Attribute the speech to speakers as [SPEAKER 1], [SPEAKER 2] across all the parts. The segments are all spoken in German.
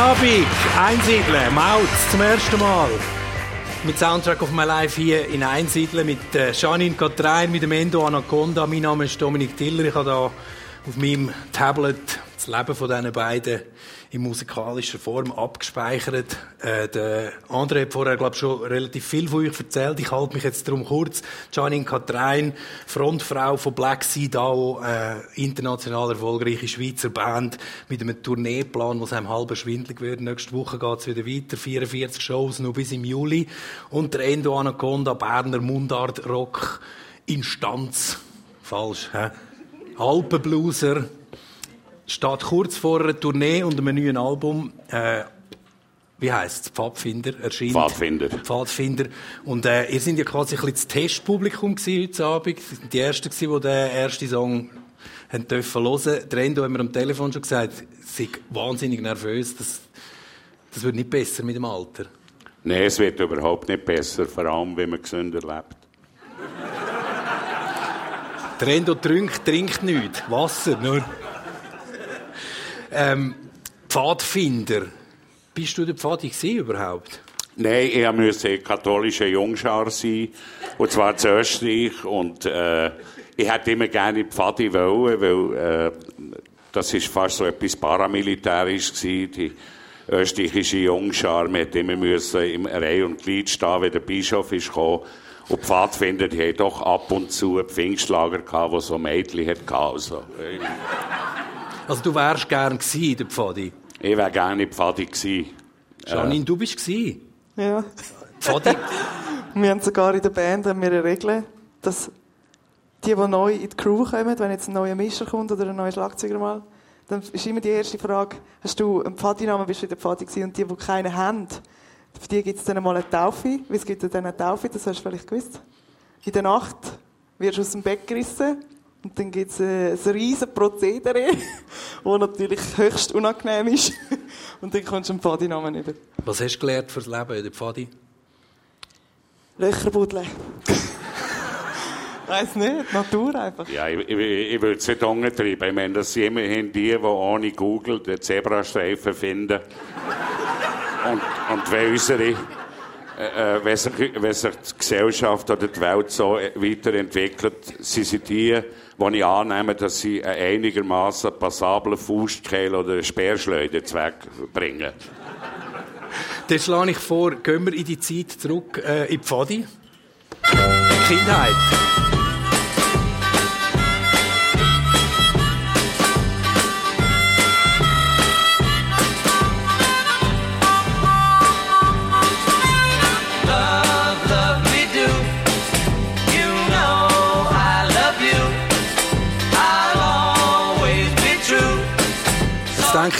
[SPEAKER 1] Abend, Einsiedeln, Mautz zum ersten Mal. Mit Soundtrack of My Life hier in Einsiedeln mit äh, Janine Katrein, mit dem Endo Anaconda. Mein Name ist Dominik Tiller. Ich habe da auf meinem Tablet das Leben von diesen beiden in musikalischer Form abgespeichert. Äh, der André hat vorher, glaube ich, schon relativ viel von euch erzählt. Ich halte mich jetzt darum kurz. Janine Katrein, Frontfrau von Black Sea DAO, äh, international erfolgreiche Schweizer Band mit einem Tourneeplan, was einem halb schwindlig wird. Nächste Woche geht's wieder weiter. 44 Shows, noch bis im Juli. Und der Endo Anaconda, Berner Mundart Rock, Instanz. Falsch, hä? Alpenblueser, steht kurz vor einer Tournee und einem neuen Album. Äh, wie heisst es? Pfadfinder erscheint.
[SPEAKER 2] Pfadfinder.
[SPEAKER 1] Pfadfinder. Und äh, ihr seid ja quasi ein bisschen das Testpublikum gewesen heute Abend. Ihr seid die Ersten die den ersten Song haben dürfen hören. Der Endo hat mir am Telefon schon gesagt, sie wahnsinnig nervös. Das, das wird nicht besser mit dem Alter.
[SPEAKER 2] Nein, es wird überhaupt nicht besser, vor allem, wenn man gesünder lebt.
[SPEAKER 1] Der Endo trinkt, trinkt nichts. Wasser, nur. Ähm, Pfadfinder. Bist du der gewesen überhaupt?
[SPEAKER 2] Nein, ich musste katholischer Jungschar sein, und zwar zu Österreich. Und äh, ich hätte immer gerne Pfadi wollen, weil äh, das ist fast so etwas paramilitärisch gewesen. Die österreichische Jungschar, man hätte immer im Reihe und Glied stehen, wenn der Bischof gekommen. Und Pfadfinder, die haben doch ab und zu Pfingstlager gehabt, wo so Mädchen hatte. Also,
[SPEAKER 1] Also du wärst gern gewesen, der Pfadi.
[SPEAKER 2] ich wäre gerne Pfadi gewesen.
[SPEAKER 1] Janine, du bist gewesen.
[SPEAKER 3] Ja.
[SPEAKER 1] Pfadi.
[SPEAKER 3] Wir haben sogar in der Band haben wir eine Regel, dass die, die neu in die Crew kommen, wenn jetzt ein neuer Mischer kommt oder ein neuer Schlagzeuger mal, dann ist immer die erste Frage, hast du einen Pfadinamen, bist du in der Pfadi gewesen? Und die, die keinen haben, für die gibt es dann mal eine Taufe. Wie es gibt dann eine Taufe, das hast du vielleicht gewusst. In der Nacht wirst du aus dem Bett gerissen und dann gibt es ein, ein riesen Prozedere, das natürlich höchst unangenehm ist. Und dann kommst du einen Pfadinamen über.
[SPEAKER 1] Was hast du gelernt fürs Leben in der Pfadi?
[SPEAKER 3] Löcher buddeln. Weiß nicht, Natur einfach.
[SPEAKER 2] Ja, ich, ich, ich würde es nicht umtreiben. Ich meine, das sind immerhin die, die ohne Google den Zebrastreifen finden. Und, und wenn unsere, äh, äh, wenn, sich, wenn sich die Gesellschaft oder die Welt so äh, weiterentwickelt, sie sind die, die ich annehme, dass sie einen einigermaßen passablen Faustkeil oder Speerschleuder zwegbringen.
[SPEAKER 1] Dann schlage ich vor, gehen wir in die Zeit zurück äh, in die Pfadi. Kindheit.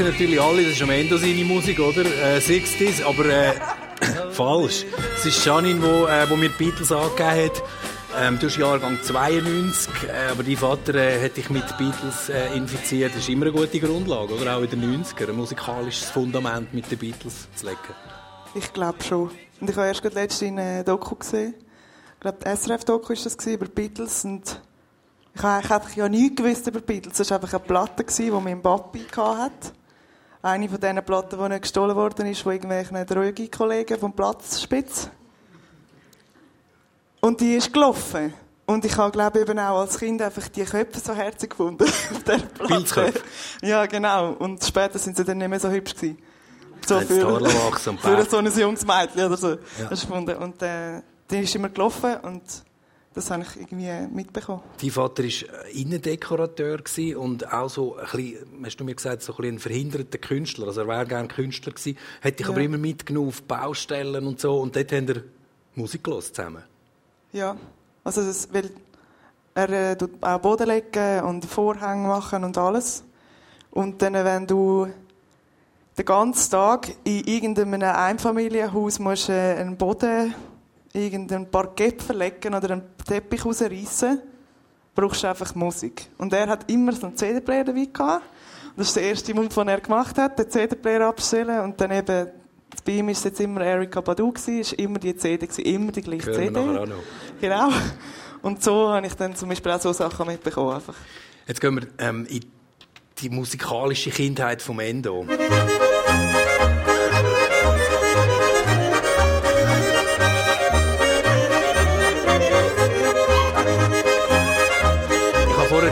[SPEAKER 1] Denken natürlich alle, das ist am Ende seine Musik, oder? Äh, 60s, aber äh, falsch. Es ist Janine, wo, äh, wo mir Beatles angegeben hat. Ähm, du bist Jahrgang 92, äh, aber dein Vater äh, hat dich mit Beatles äh, infiziert. Das ist immer eine gute Grundlage, oder? Auch in den 90ern, ein musikalisches Fundament mit den Beatles zu legen.
[SPEAKER 3] Ich glaube schon. Und ich habe erst letztens eine Doku gesehen. Ich glaube, die SRF-Doku war das über Beatles. Und ich habe eigentlich ja nichts gewusst über Beatles. Es war einfach eine Platte, die mein Papi hatte. Eine von diesen Platten, die nicht gestohlen worden ist, von irgendwelchen Drogi-Kollegen vom Platzspitz. Und die ist gelaufen. Und ich habe, glaube eben auch als Kind einfach die Köpfe so herzig gefunden. auf der Platte. Ja, genau. Und später sind sie dann nicht mehr so hübsch gewesen. So für
[SPEAKER 1] Bart.
[SPEAKER 3] so ein junges Mädchen oder so. Gefunden. Und äh, die ist immer gelaufen und das habe ich irgendwie mitbekommen.
[SPEAKER 1] Dein Vater war Innendekorateur gewesen und auch so ein bisschen, hast du mir gesagt, so ein, bisschen ein verhinderter Künstler. Also er wäre gerne Künstler gewesen. Hat dich aber
[SPEAKER 3] Ja.
[SPEAKER 1] immer mitgenommen auf Baustellen und so. Und dort haben wir Musik gehört zusammen.
[SPEAKER 3] Ja, also das, weil er äh, tut auch Boden legen und Vorhänge machen und alles. Und dann, wenn du den ganzen Tag in irgendeinem Einfamilienhaus musst, äh, einen Boden, irgendein Parkett verlegen oder einen Teppich rausreißen, brauchst du einfach Musik. Und er hat immer so einen CD-Player dabei gehabt. Das ist der erste Mund, den er gemacht hat, den CD-Player abstellen und dann eben bei ihm war es jetzt immer Erika Badu, ist immer die CD, immer die gleiche CD. Genau. Und so habe ich dann zum Beispiel auch so Sachen mitbekommen. Einfach.
[SPEAKER 1] Jetzt gehen wir ähm, in die musikalische Kindheit vom Endo.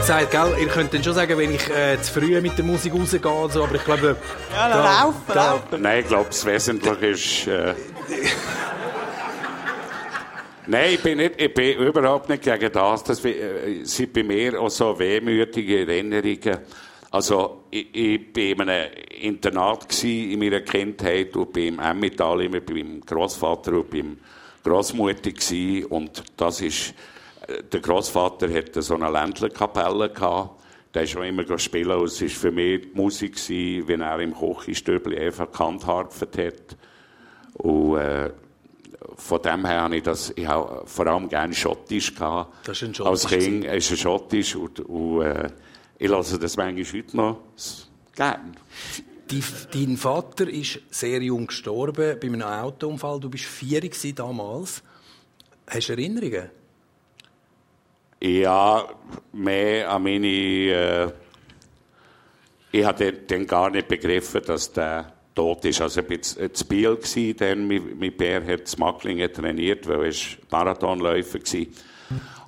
[SPEAKER 1] Gesagt, gell, ihr könnt dann schon sagen, wenn ich äh, zu früh mit der Musik rausgehe und so, aber ich glaube...
[SPEAKER 3] Ja, dann laufen, laufen.
[SPEAKER 2] Nein, ich glaube, das Wesentliche ist... Äh, Nein, ich bin, nicht, ich bin überhaupt nicht gegen das. Das äh, sind bei mir auch so wehmütige Erinnerungen. Also, ich, ich bin in einem Internat gewesen in meiner Kindheit und bin im Emmental immer beim Großvater und beim Großmutter gewesen. Und das ist, der Großvater hatte so eine Ländlerkapelle gehabt. Der ist schon immer gespielt. Und es war für mich die Musik, gewesen, wenn er im Kochistübli einfach gehandharft hat. Und, äh, von dem her habe ich das, ich habe vor allem gerne Schottisch gehabt.
[SPEAKER 1] Das ist ein
[SPEAKER 2] Als
[SPEAKER 1] Schottisch
[SPEAKER 2] Kind ist es Schottisch und, und äh, ich lasse das manchmal heute noch gern.
[SPEAKER 1] Die, dein Vater ist sehr jung gestorben bei einem Autounfall. Du bist vier damals. Hast du Erinnerungen?
[SPEAKER 2] Ja, mehr an meine, äh, ich hatte dann gar nicht begriffen, dass der tot ist. Also ich war zu Biel, gewesen, dann mein, Bär hat zu Macklingen trainiert, weil er Marathonläufer war.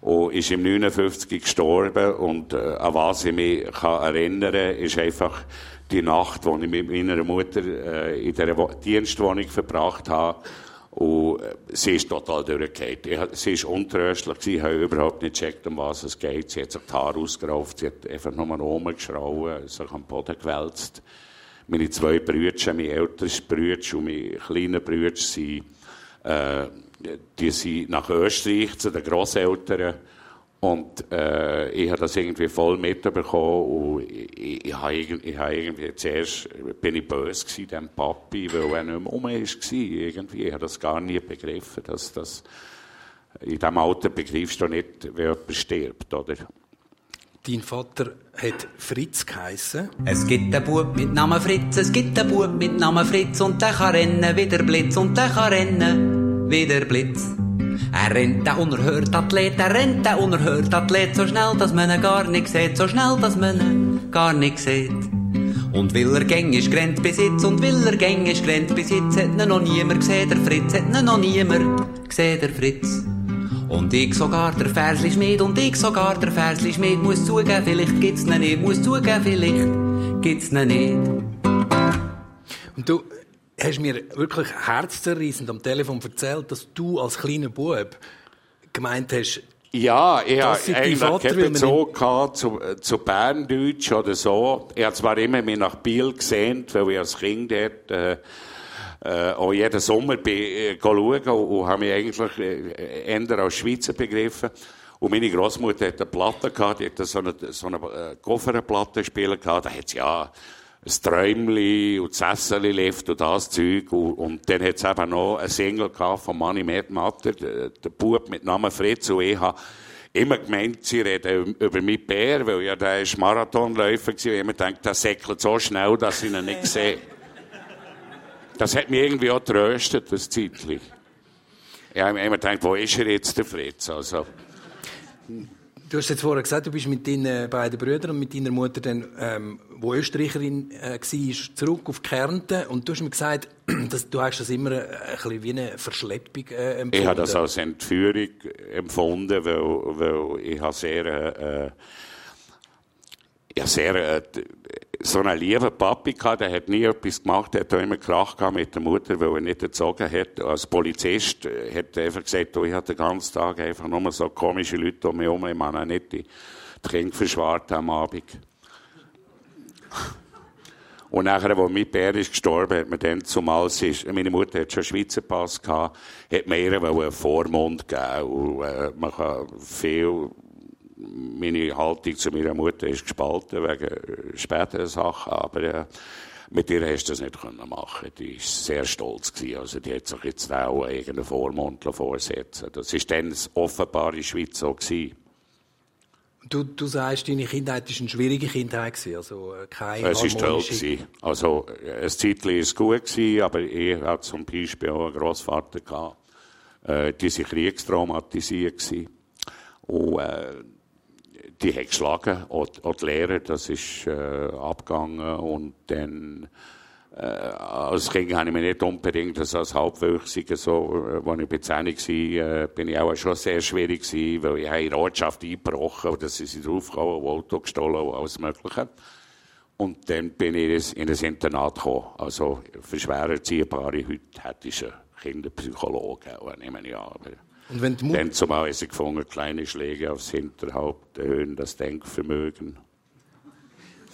[SPEAKER 2] Und ist im 59 gestorben. Und äh, an was ich mich kann erinnern kann, ist einfach die Nacht, die ich mit meiner Mutter äh, in Wo- Dienstwohnung verbracht habe. Und äh, sie ist total durchgefallen. Sie ist untröstlich ich habe überhaupt nicht gecheckt, um was es geht. Sie hat sich die Haare ausgerauft, sie hat einfach nur rumgeschrauen, sich am Boden gewälzt. Meine zwei Brüder, mein älteres Brüder und mein kleiner Brüder, sind, äh, die sind nach Österreich zu den Grosseltern. Und äh, ich habe das irgendwie voll mitbekommen und ich, ich, ich, habe irgendwie, ich habe irgendwie zuerst bin ich böse gewesen, dem Papi, weil er nicht mehr rum war. Irgendwie. Ich habe das gar nie begriffen, dass das in diesem Alter begreifst du nicht, wie jemand stirbt, oder?
[SPEAKER 1] Dein Vater hat Fritz geheissen.
[SPEAKER 4] Es gibt einen Bub mit Namen Fritz, es gibt einen Bub mit Namen Fritz und der kann rennen wie der Blitz und der kann rennen wie der Blitz. Er rennt der unerhört Athlet, er rennt der unerhört Athlet so schnell, dass man ihn gar sieht, so schnell, dass man ihn gar nicht sieht. Und will er gängisch jetzt, und will er gängisch jetzt, hat ihn noch niemand gesehen, der Fritz, hat ihn noch niemand gesehen, der Fritz. Und ich sogar der Versli Schmied, und ich sogar der Versli Schmied, muss zugeben, vielleicht gibt's ihn nicht, muss zugeben, vielleicht gibt's ihn nicht.
[SPEAKER 1] Und du hast mir wirklich herzzerreißend am Telefon erzählt, dass du als kleiner Bub gemeint hast,
[SPEAKER 2] Ja, ich
[SPEAKER 1] die
[SPEAKER 2] eigentlich keinen Bezug gehabt zu, zu Berndeutsch oder so. Ich habe zwar immer mich nach Biel gesehnt, weil ich als Kind dort äh, äh, auch jeden Sommer bin, äh, schauen und, und habe mich eigentlich äh, eher als Schweizer begriffen. Und meine Großmutter hat eine Platte gehabt, die hat so eine, so eine äh, Kofferplatte spielen gehabt. Da hat sie ja ein Träumli und das Sesseli lift und das Zeug. Und, und dann hat es eben noch ein Single von Manni Matter, der, der Bub mit Namen Fritz. Und ich habe immer gemeint, sie reden über meinen Bär, weil ja der ist Marathonläufer. Und ich immer gedacht, der säckelt so schnell, dass ich ihn nicht sehe. Das hat mich irgendwie auch tröstet, das Zeitlich. Ich habe immer gedacht, wo ist er jetzt, der Fritz? Also,
[SPEAKER 1] du hast jetzt vorher gesagt, du bist mit deinen beiden Brüdern und mit deiner Mutter dann, ähm, wo Österreicherin äh, war, zurück auf Kärnten und du hast mir gesagt, dass, du hast das immer äh, ein bisschen wie eine Verschleppung äh, empfunden.
[SPEAKER 2] Ich habe das als Entführung empfunden, weil, weil ich habe sehr, äh, ja, sehr, äh, so einen lieben Papi gehabt, der hat nie etwas gemacht, der hat immer Krach gehabt mit der Mutter, weil er nicht erzogen hat. Als Polizist äh, hat er einfach gesagt, du, ich hatte den ganzen Tag einfach nur so komische Leute um mich herum, ich meine nicht die, Kinder verschwart am Abend. Und nachher, als mein Bär ist gestorben, hat man dann zumal, ist, meine Mutter hat schon einen Schweizer Pass gehabt, hat mir einen Vormund gegeben. Und, äh, man kann viel, meine Haltung zu meiner Mutter ist gespalten wegen späteren Sachen, aber äh, mit ihr hast du das nicht können machen. Die ist sehr stolz gewesen. Also die hat sich jetzt auch irgendeinen Vormund vorsetzen. Das ist dann offenbar in der Schweiz so gewesen.
[SPEAKER 1] Du, du sagst, deine Kindheit war eine schwierige Kindheit, gewesen, also äh, keine
[SPEAKER 2] Es war toll. Gewesen. Also, äh, ein Zeitchen war es gut, gewesen, aber ich hatte zum Beispiel auch einen Grossvater, gehabt, äh, die waren kriegstraumatisiert. Gewesen. Und äh, die hat geschlagen, auch, auch die Lehrer, das ist äh, abgegangen. Und dann Äh, als Kind habe ich mich nicht unbedingt als als Halbwüchsiger, so, äh, als ich bei 10 war, äh, bin ich auch schon sehr schwierig gewesen, weil ich in die Ortschaft eingebrochen und sind sie draufgekommen, Auto gestohlen und alles Mögliche. Und dann bin ich in ein Internat gekommen. Also, für schwer Erziehbare, heute hätte ich einen Kinderpsychologen, nehme ich an.
[SPEAKER 1] Und wenn die Mutter
[SPEAKER 2] dann zumal haben sie gefunden, kleine Schläge aufs Hinterhaupt erhöhen das Denkvermögen.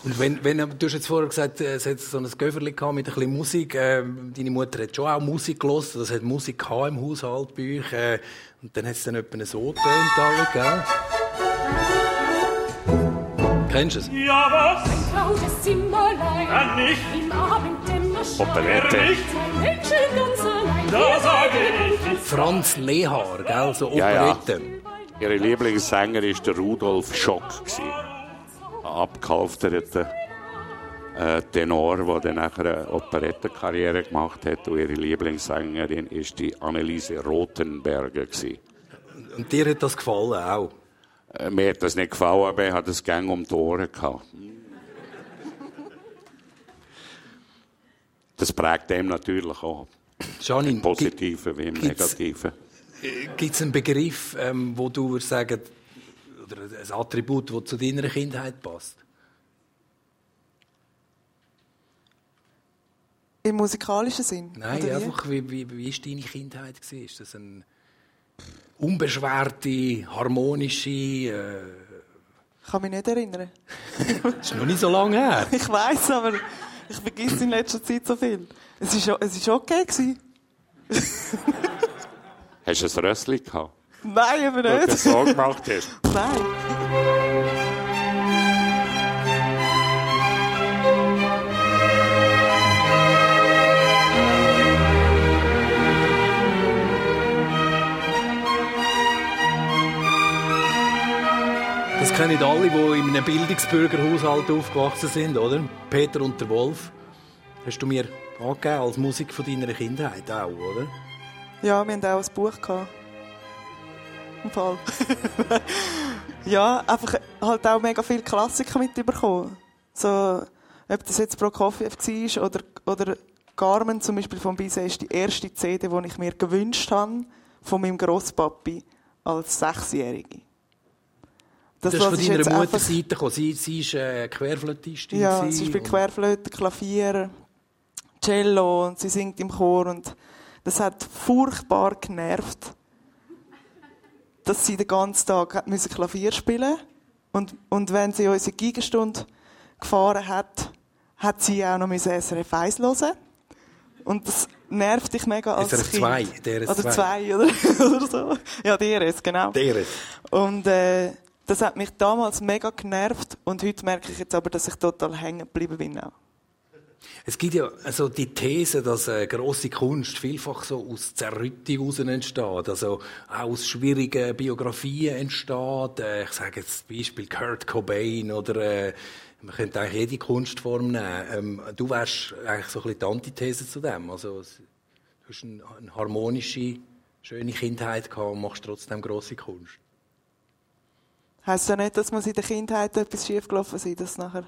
[SPEAKER 1] Und wenn, wenn, du hast jetzt vorher gesagt, äh, es hat so ein Göverli gehabt mit ein bisschen Musik. Ähm, deine Mutter hat schon auch Musik gehört. Das hat Musik gehabt im Haushalt bei euch. Äh, und dann hat es dann etwa so getönt, alle, gell? Kennst du es?
[SPEAKER 5] Ja, was?
[SPEAKER 6] Trautes Zimmerlein.
[SPEAKER 5] Kann nicht.
[SPEAKER 6] Im Abenddämmerschein.
[SPEAKER 2] Operette.
[SPEAKER 6] Sein Mädchen ganz allein.
[SPEAKER 5] Da sage ich.
[SPEAKER 1] Franz Lehaar, gell? So
[SPEAKER 2] Ja, ja.
[SPEAKER 1] Operette.
[SPEAKER 2] Ihre Lieblingssänger war der Rudolf Schock. gewesen. Ein abgehalfterter äh, Tenor, der dann nachher eine Operettenkarriere gemacht hat. Und ihre Lieblingssängerin war die Anneliese Rothenberger. gewesen.
[SPEAKER 1] Und dir hat das gefallen auch?
[SPEAKER 2] Äh, Mir hat das nicht gefallen, aber er hat das Gang um die Ohren gehabt. Das prägt ihm natürlich auch.
[SPEAKER 1] Janine,
[SPEAKER 2] Im Positiven wie im Negativen.
[SPEAKER 1] Gibt es einen Begriff, ähm, wo du würdest sagen, oder ein Attribut, das zu deiner Kindheit passt?
[SPEAKER 3] Im musikalischen Sinn?
[SPEAKER 1] Nein,
[SPEAKER 3] oder wie?
[SPEAKER 1] einfach, wie, wie, wie ist deine Kindheit? Gewesen? Ist das eine unbeschwerte, harmonische... Äh,
[SPEAKER 3] Ich kann mich nicht erinnern.
[SPEAKER 1] das ist noch nicht so lange her.
[SPEAKER 3] Ich weiß, aber ich vergesse in letzter Zeit so viel. Es ist, o- es ist okay gewesen.
[SPEAKER 2] Hast du ein Rössli gehabt,
[SPEAKER 3] Nein, aber
[SPEAKER 2] weil du
[SPEAKER 3] nicht.
[SPEAKER 2] das so gemacht hast?
[SPEAKER 3] Nein.
[SPEAKER 1] Das kennen alle, die in einem Bildungsbürgerhaushalt aufgewachsen sind, oder? Peter und der Wolf. Hast du mir angegeben als Musik von deiner Kindheit auch, oder?
[SPEAKER 3] Ja, wir hatten auch ein Buch. Gehabt. Im Fall. ja, einfach halt auch mega viele Klassiker mitbekommen. So, ob das jetzt Prokofiev war oder, oder Carmen zum Beispiel von Bise ist die erste CD, die ich mir gewünscht habe von meinem Grosspapi als Sechsjährige.
[SPEAKER 1] Das, ist
[SPEAKER 3] was
[SPEAKER 1] von
[SPEAKER 3] ist
[SPEAKER 1] deiner
[SPEAKER 3] jetzt
[SPEAKER 1] Mutter
[SPEAKER 3] einfach-
[SPEAKER 1] Seite gekommen. Sie, sie ist äh, Querflötistin.
[SPEAKER 3] Ja, sie spielt Querflöte, Klavier, Cello und sie singt im Chor und das hat furchtbar genervt, dass sie den ganzen Tag hat müssen Klavier spielen und und wenn sie unsere Gigenstunde gefahren hat, hat sie auch noch müssen SRF 1 hören. Und das nervt dich mega als
[SPEAKER 1] SRF
[SPEAKER 3] Kind.
[SPEAKER 1] 2, DRS
[SPEAKER 3] Oder
[SPEAKER 1] 2.
[SPEAKER 3] 2, oder, oder so. Ja, DRS, genau.
[SPEAKER 1] Der.
[SPEAKER 3] Und äh, das hat mich damals mega genervt und heute merke ich jetzt aber, dass ich total hängen geblieben bin auch.
[SPEAKER 1] Es gibt ja also die These, dass äh, grosse Kunst vielfach so aus Zerrüttung heraus entsteht, also auch aus schwierigen Biografien entsteht. Äh, ich sage jetzt zum Beispiel Kurt Cobain oder äh, man könnte eigentlich jede Kunstform nehmen. Ähm, du wärst eigentlich so ein bisschen die Antithese zu dem. Also du hast eine, eine harmonische, schöne Kindheit gehabt und machst trotzdem grosse Kunst.
[SPEAKER 3] Heißt ja nicht, dass man in der Kindheit etwas schiefgelaufen ist, dass nachher,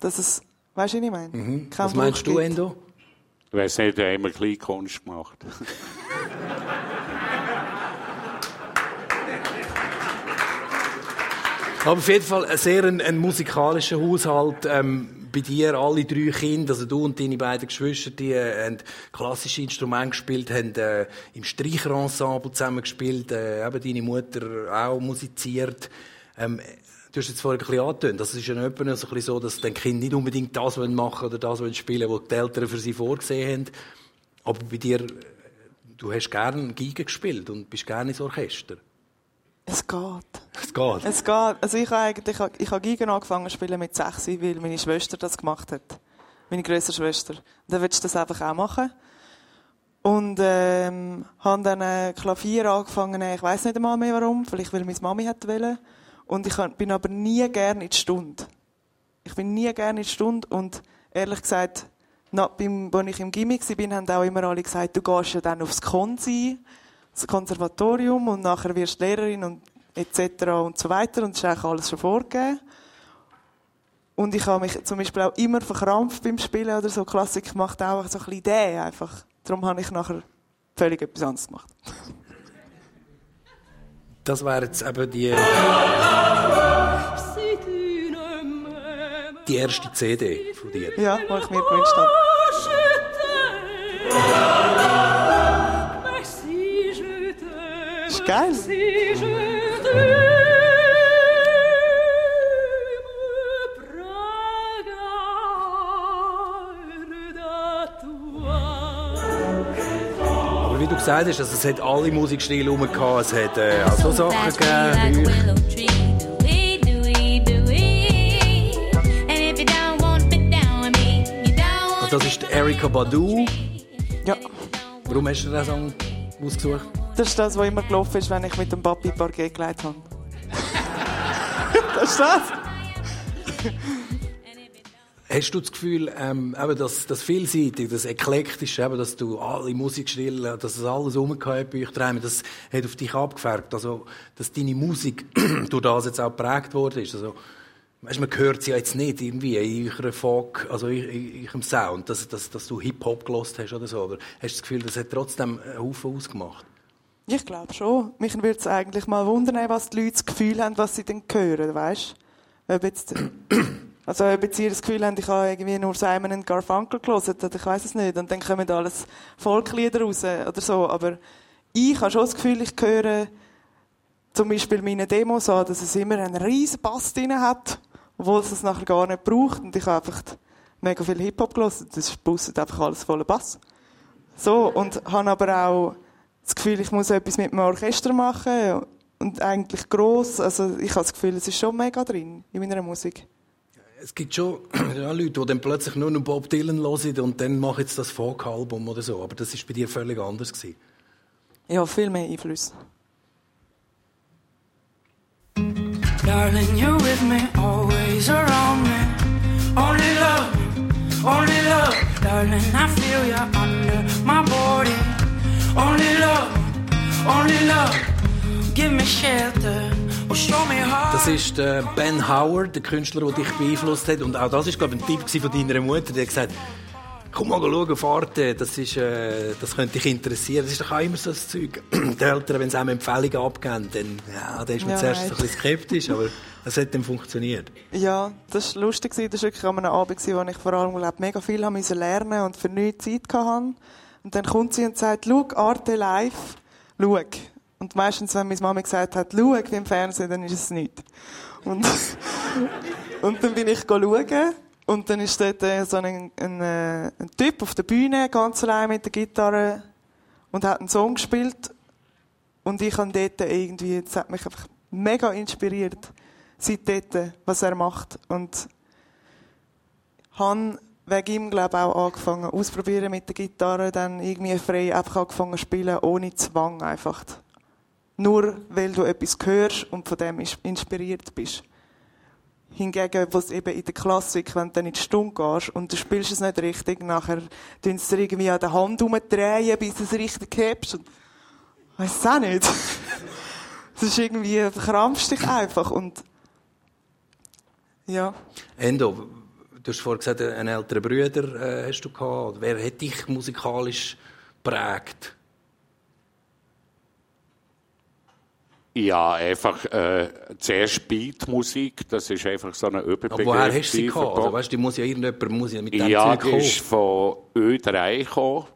[SPEAKER 3] dass es, weißt du, was ich meine? Kein
[SPEAKER 1] Was meinst
[SPEAKER 3] Bruch
[SPEAKER 1] du,
[SPEAKER 3] gibt.
[SPEAKER 1] Endo?
[SPEAKER 2] Ich weiss nicht, er hat immer Kleinkunst gemacht.
[SPEAKER 1] Aber auf jeden Fall ein sehr ein, ein musikalischer Haushalt. Ähm, bei dir alle drei Kinder, also du und deine beiden Geschwister, die äh, haben klassische Instrumente gespielt, haben äh, im Streicherensemble zusammen gespielt, äh, eben deine Mutter auch musiziert. Ähm, du hast jetzt vorhin ein bisschen angetönt, das ist ja etwa so, ein bisschen so, dass die Kinder nicht unbedingt das wollen machen oder das wollen spielen, was die Eltern für sie vorgesehen haben. Aber bei dir, du hast gerne Geige gespielt und bist gerne ins Orchester.
[SPEAKER 3] Es geht.
[SPEAKER 1] Es geht.
[SPEAKER 3] Es geht. Also ich habe eigentlich, ich habe Gigen angefangen zu spielen mit 6, weil meine Schwester das gemacht hat. Meine größere Schwester. Und dann willst du das einfach auch machen. Und, ähm, habe dann äh, Klavier angefangen, äh, ich weiß nicht einmal mehr warum, vielleicht weil meine Mami hat wollen. Und ich bin aber nie gerne in die Stunde. Ich bin nie gerne in die Stunde und ehrlich gesagt, als ich im Gimmick war, haben auch immer alle gesagt, du gehst ja dann aufs Konsi, das Konservatorium und nachher wirst du Lehrerin und etc. und so weiter und das ist eigentlich alles schon vorgegeben. Und ich habe mich zum Beispiel auch immer verkrampft beim Spielen oder so. Klassik macht auch so ein bisschen Idee einfach. Darum habe ich nachher völlig etwas anderes gemacht.
[SPEAKER 1] Das wäre jetzt eben die, die erste CD von dir.
[SPEAKER 3] Ja, was ich mir gewünscht habe. Ist geil.
[SPEAKER 1] Aber wie du gesagt hast, also es hat alle Musikstile rum gehabt. Es hat äh, also Sachen gegeben. Und das ist Erika Badu.
[SPEAKER 3] Ja,
[SPEAKER 1] Warum hast du den Song ausgesucht?
[SPEAKER 3] das ist das, was immer gelaufen ist, wenn ich mit dem Papi Parquet gelegt habe. das ist das.
[SPEAKER 1] Hast du das Gefühl, ähm, eben das, das Vielseitige, das Eklektische, eben, dass du alle Musikstile, dass es alles rumgehabt bei euch daheim, das hat auf dich abgefärbt. Also, dass deine Musik durch das jetzt auch geprägt worden ist. Also, weißt, man hört sie ja jetzt nicht irgendwie in eurer Folk, also in, in eurem Sound, dass, dass, dass du Hip-Hop gelost hast oder so. Oder hast du das Gefühl, das hat trotzdem einen Haufen ausgemacht?
[SPEAKER 3] Ich glaube schon. Mich würde es eigentlich mal wundern, was die Leute das Gefühl haben, was sie dann hören, weißt? Ob jetzt, also ob jetzt ihr das Gefühl habt, ich habe irgendwie nur Simon und Garfunkel gelesen, oder ich weiß es nicht, und dann kommen alles Volklieder raus oder so, aber ich habe schon das Gefühl, ich höre zum Beispiel meine Demos an, dass es immer einen riesen Bass drin hat, obwohl es es nachher gar nicht braucht, und ich habe einfach mega viel Hip-Hop gelesen, das busset einfach alles voller Bass. So, und habe aber auch das Gefühl, ich muss etwas mit dem Orchester machen und eigentlich gross. Also ich habe das Gefühl, es ist schon mega drin in meiner Musik.
[SPEAKER 1] Es gibt schon ja, Leute, die dann plötzlich nur noch Bob Dylan hören und dann machen jetzt das Folk-Album oder so. Aber das ist bei dir völlig anders gewesen.
[SPEAKER 3] Ja, viel mehr Einfluss.
[SPEAKER 7] Darling, you're with me, always around me. Only love, only love. Darling, I feel you under my body. Only love, only love. Give me shelter,
[SPEAKER 1] Das ist der Ben Howard, der Künstler, der dich beeinflusst hat. Und auch das ist, glaube ich, ein Tipp von deiner Mutter. Die hat gesagt, komm mal schauen Arte, das, ist, äh, das könnte dich interessieren. Das ist doch auch immer so das Zeug. Die Eltern, wenn sie einem Empfehlungen abgeben, dann, ja, dann ist man
[SPEAKER 3] Ja,
[SPEAKER 1] zuerst so ein bisschen skeptisch, aber es hat dann funktioniert.
[SPEAKER 3] Ja, das war lustig. Das war wirklich an einem Abend, wo ich vor allem glaub, mega viel haben müssen lernen und für nichts Zeit hatte. Und dann kommt sie und sagt, schau, Arte live, schau. Und meistens, wenn meine Mama gesagt hat, schau wie im Fernsehen, dann ist es nicht. Und, und dann bin ich schauen. Und dann ist dort so ein, ein, äh, ein Typ auf der Bühne, ganz allein mit der Gitarre, und hat einen Song gespielt. Und ich habe dort irgendwie, das hat mich einfach mega inspiriert, seit dort, was er macht. Und habe wegen ihm, glaube ich, auch angefangen ausprobieren mit der Gitarre, dann irgendwie frei einfach angefangen zu spielen, ohne Zwang einfach. Nur weil du etwas hörst und von dem inspiriert bist. Hingegen, was eben in der Klassik, wenn du dann in die Stunde gehst und du spielst es nicht richtig, nachher tun sie irgendwie an der Hand umdrehen, bis du es richtig hebst. Und es auch nicht. Es ist irgendwie, du verkrampfst dich einfach und, ja.
[SPEAKER 1] Endo, du hast vorhin gesagt, einen älteren Bruder äh, hast du gehabt. Wer hat dich musikalisch geprägt?
[SPEAKER 2] Ja, einfach äh, zuerst Beatmusik, das ist einfach so eine Überbegriff.
[SPEAKER 1] Aber woher hast du sie
[SPEAKER 2] gewesen
[SPEAKER 1] gehabt? Also, weißt, die muss ja irgendjemand muss ja mit dem
[SPEAKER 2] Ja,
[SPEAKER 1] Zeug
[SPEAKER 2] die
[SPEAKER 1] kommen.
[SPEAKER 2] ist von Ö3 gekommen.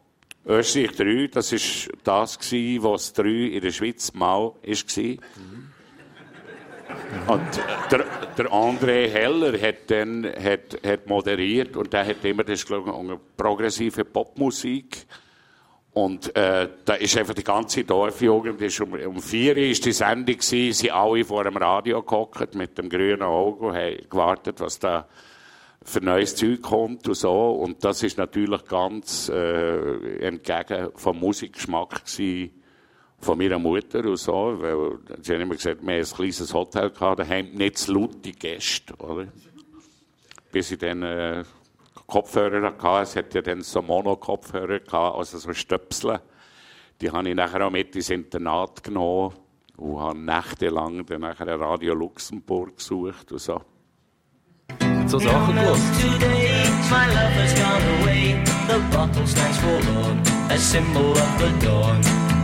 [SPEAKER 2] Österreich 3, das ist das gsi, was 3 in der Schweiz mal ist gsi. Und der, der André Heller hat dann hat, hat moderiert und der hat immer das glaub ich, eine progressive Popmusik. Und äh, da ist einfach die ganze Dorfjugend, ist um, um vier Uhr ist die Sendung gewesen, sie alle vor dem Radio gehockt mit dem grünen Auge und haben gewartet, was da für neues Zeug kommt und so. Und das ist natürlich ganz äh, entgegen vom Musikgeschmack gewesen von meiner Mutter und so, weil sie haben immer gesagt, wir haben ein kleines Hotel gehabt, daheim nicht zu laute Gäste, oder? Bis ich dann äh, Kopfhörer hatte, es hat ja dann so Mono-Kopfhörer gehabt, also so Stöpsel. Die habe ich nachher auch mit ins Internat genommen und habe nächtelang dann nachher Radio Luxemburg gesucht und so.
[SPEAKER 1] So Sachen gehört.
[SPEAKER 8] Today, my love has gone away. The bottle stands forlorn, a symbol of the dawn.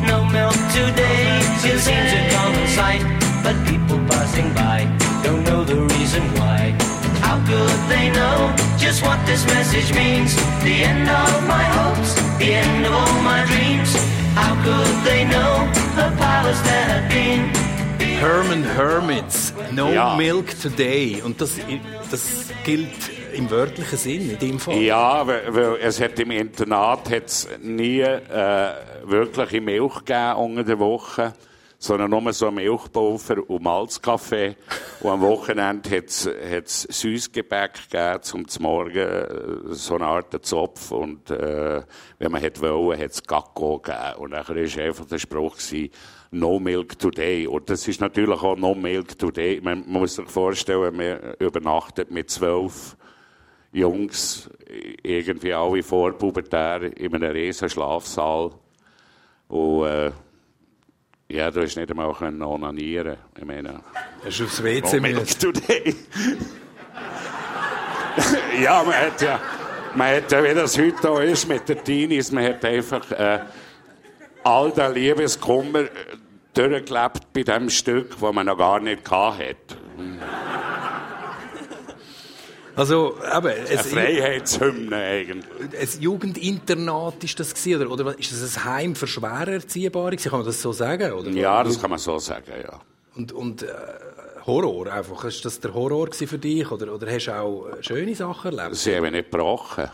[SPEAKER 8] No milk today, it seems a common sight. But people passing by don't know the reason why. How could they know just what this message means? The end of my hopes, the end of all my dreams. How could they know the palace there had been?
[SPEAKER 1] Herman Hermits, No
[SPEAKER 2] Ja.
[SPEAKER 1] Milk Today. Und das, das gilt im wörtlichen Sinn in dem Fall.
[SPEAKER 2] Ja, weil, weil es hat im Internat hat's nie äh, wirkliche Milch gegeben unter der Woche, sondern nur so Milchpulver und Malzkaffee. Und am Wochenende hat's hat's Süßgebäck gegeben, zum Morgen äh, so eine Art Zopf. Und äh, wenn man hätte wollen, hat's Gacko gegeben. Und dann war einfach der Spruch gewesen, No Milk Today. Und das ist natürlich auch No Milk Today. Man muss sich vorstellen, man übernachtet mit zwölf Jungs, irgendwie alle vorpubertär, in einem riesen Schlafsaal. Und, äh, ja, du hast nicht einmal können onanieren. Ich meine,
[SPEAKER 1] Hast du aufs WC
[SPEAKER 2] today. ja, man hat ja, man hat ja, wie das heute da ist mit den Teenies, man hat einfach äh, all den Liebeskummer äh, durchgelebt bei dem Stück, das man noch gar nicht hatte.
[SPEAKER 1] Also, eben,
[SPEAKER 2] Eine
[SPEAKER 1] es,
[SPEAKER 2] Freiheitshymne eigentlich.
[SPEAKER 1] ein Jugendinternat ist das gewesen, oder, oder ist das ein Heim für schwer Erziehbare? Kann man das so sagen? Oder?
[SPEAKER 2] Ja, das kann man so sagen, ja.
[SPEAKER 1] Und, und äh, Horror einfach. Ist das der Horror für dich? Oder, oder hast du auch äh, schöne Sachen erlebt?
[SPEAKER 2] Sie haben mich nicht gebrochen.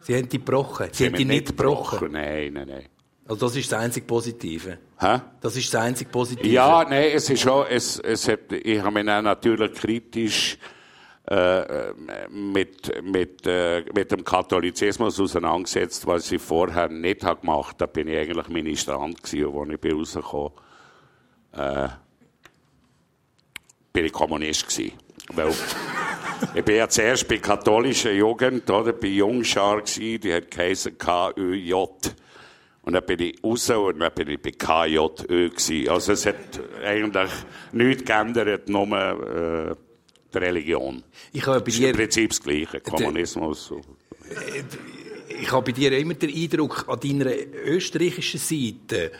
[SPEAKER 1] Sie haben dich gebrochen. Sie, haben dich nicht gebrochen.
[SPEAKER 2] Nein, nein, nein.
[SPEAKER 1] Also das ist das einzig Positive.
[SPEAKER 2] Hä?
[SPEAKER 1] Das ist das einzig Positive.
[SPEAKER 2] Ja, nein, es ist schon, es, es hat, ich habe mich natürlich kritisch mit, mit, äh, mit dem Katholizismus auseinandergesetzt, was ich vorher nicht habe gemacht habe. Da bin ich eigentlich Ministrant gewesen, und als ich bin rausgekommen äh, bin ich Kommunist. Weil, ich bin ja zuerst bei katholischer Jugend, oder, bei Jungschar die hat geheißen KÖJ. Und dann bin ich raus und dann bin ich bei KJÖ. Also es hat eigentlich nichts geändert, nur äh, die Religion.
[SPEAKER 1] Ich habe bei
[SPEAKER 2] Es ist im
[SPEAKER 1] dir,
[SPEAKER 2] Prinzip das Gleiche, Kommunismus.
[SPEAKER 1] ich habe bei dir immer den Eindruck, an deiner österreichischen Seite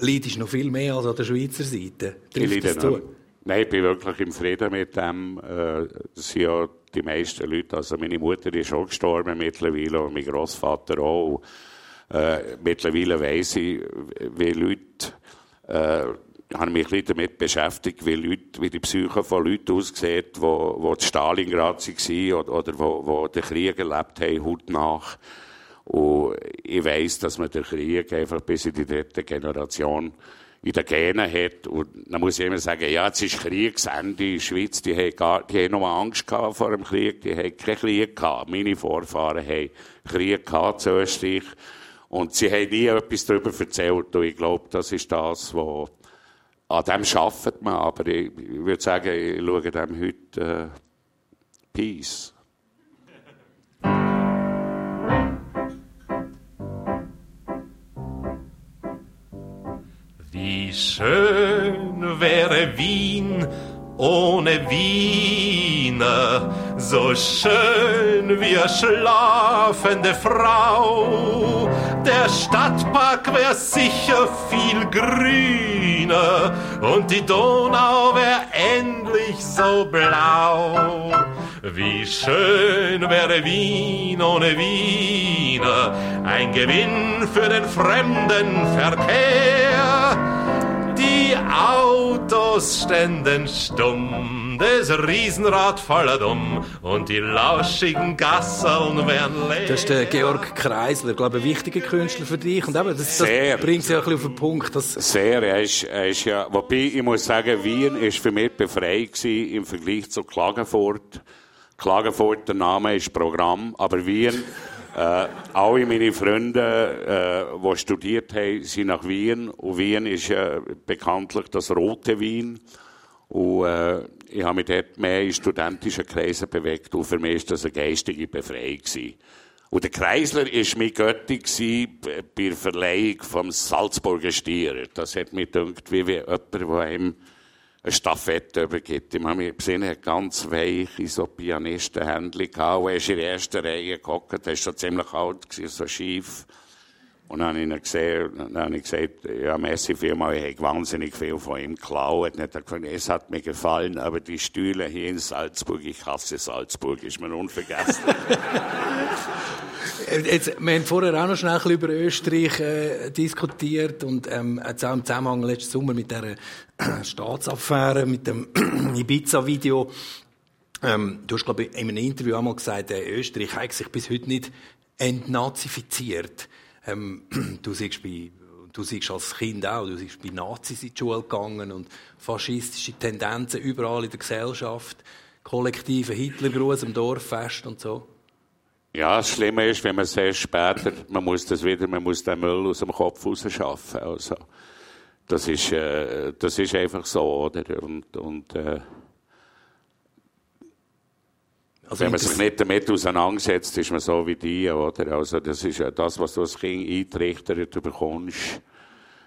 [SPEAKER 1] leidest du noch viel mehr als an der Schweizer Seite.
[SPEAKER 2] Ich
[SPEAKER 1] Trifft
[SPEAKER 2] leide nicht.
[SPEAKER 1] zu?
[SPEAKER 2] Nein, ich bin wirklich im Frieden mit dem. Äh, Das sind ja die meisten Leute. Also meine Mutter ist schon gestorben mittlerweile und mein Großvater auch. Äh, mittlerweile weiss ich, wie Leute, äh, habe mich ein damit beschäftigt, wie, Leute, wie die Psyche von Leuten aussieht, wo, wo in Stalingrad waren oder, oder wo, wo den Krieg erlebt haben, hautnach. Und ich weiss, dass man den Krieg einfach bis in die dritte Generation in den Genen hat. Und dann muss ich immer sagen, ja, jetzt ist Kriegsende in der Schweiz. Die haben, gar, die Angst gehabt vor dem Krieg. Die haben keinen Krieg gehabt. Meine Vorfahren haben Krieg gehabt zu Österreich. Und sie haben nie etwas darüber erzählt. Und ich glaube, das ist das, was an dem arbeitet man. Aber ich, ich würde sagen, ich schaue dem heute äh, Peace.
[SPEAKER 9] Wie schön wäre Wien ohne Wiener, so schön wie eine schlafende Frau. Der Stadtpark wär sicher viel grüner und die Donau wär endlich so blau. Wie schön wäre Wien ohne Wiener, ein Gewinn für den Fremdenverkehr. Die Autos ständen stumm, das Riesenrad voller dumm und die lauschigen Gasseln wären leer.
[SPEAKER 1] Das ist der Georg Kreisler, glaube ich, ein wichtiger Künstler für dich. Und eben, das, das bringt es ja ein bisschen auf den Punkt, dass
[SPEAKER 2] Sehr, er ist, er ist ja, wobei, ich muss sagen, Wien ist für mich befreit gewesen im Vergleich zu Klagenfurt. Klagenfurt, der Name ist Programm, aber Wien, äh, alle meine Freunde, äh, die studiert haben, sind nach Wien. Und Wien ist ja bekanntlich das rote Wien. Und äh, ich habe mich dort mehr in studentischen Kreisen bewegt und für mich ist das eine geistige Befreiung gewesen. Und der Kreisler war mein Götti bei der Verleihung vom Salzburger Stier. Das hat mich gedacht, wie, wie jemand, der einem eine Stafette übergibt. Ich habe mich gesehen, er ganz weiche, so Pianistenhändchen gehabt. Und er ist in der ersten Reihe gehockt, er war schon ziemlich alt, so schief. Und dann habe ich ihn gesehen, dann habe ich gesagt, ja, vielmal, ich habe wahnsinnig viel von ihm geklaut. Und er gesagt, es hat mir gefallen, aber die Stühle hier in Salzburg, ich hasse Salzburg, ist mir unvergessen.
[SPEAKER 1] Jetzt, wir haben vorher auch noch schnell ein bisschen über Österreich äh, diskutiert und ähm, jetzt auch im Zusammenhang letzten Sommer mit der äh, Staatsaffäre, mit dem Ibiza-Video. Ähm, du hast, glaube ich, in einem Interview auch mal gesagt, äh, Österreich hat sich bis heute nicht entnazifiziert. Ähm, du siehst bei Du siehst als Kind auch, du siehst bei Nazis in die Schule gegangen und faschistische Tendenzen überall in der Gesellschaft, kollektive Hitlergruß am Dorffest und so.
[SPEAKER 2] Ja, das Schlimme ist, wenn man sehr später, man muss das wieder, man muss den Müll aus dem Kopf rausschaffen. Also, das ist, äh, das ist einfach so, oder? Und, und äh,
[SPEAKER 1] Also
[SPEAKER 2] wenn man sich nicht damit auseinandersetzt, ist man so wie die, oder? Also, das ist ja das, was du als Kind eintrichtert bekommst.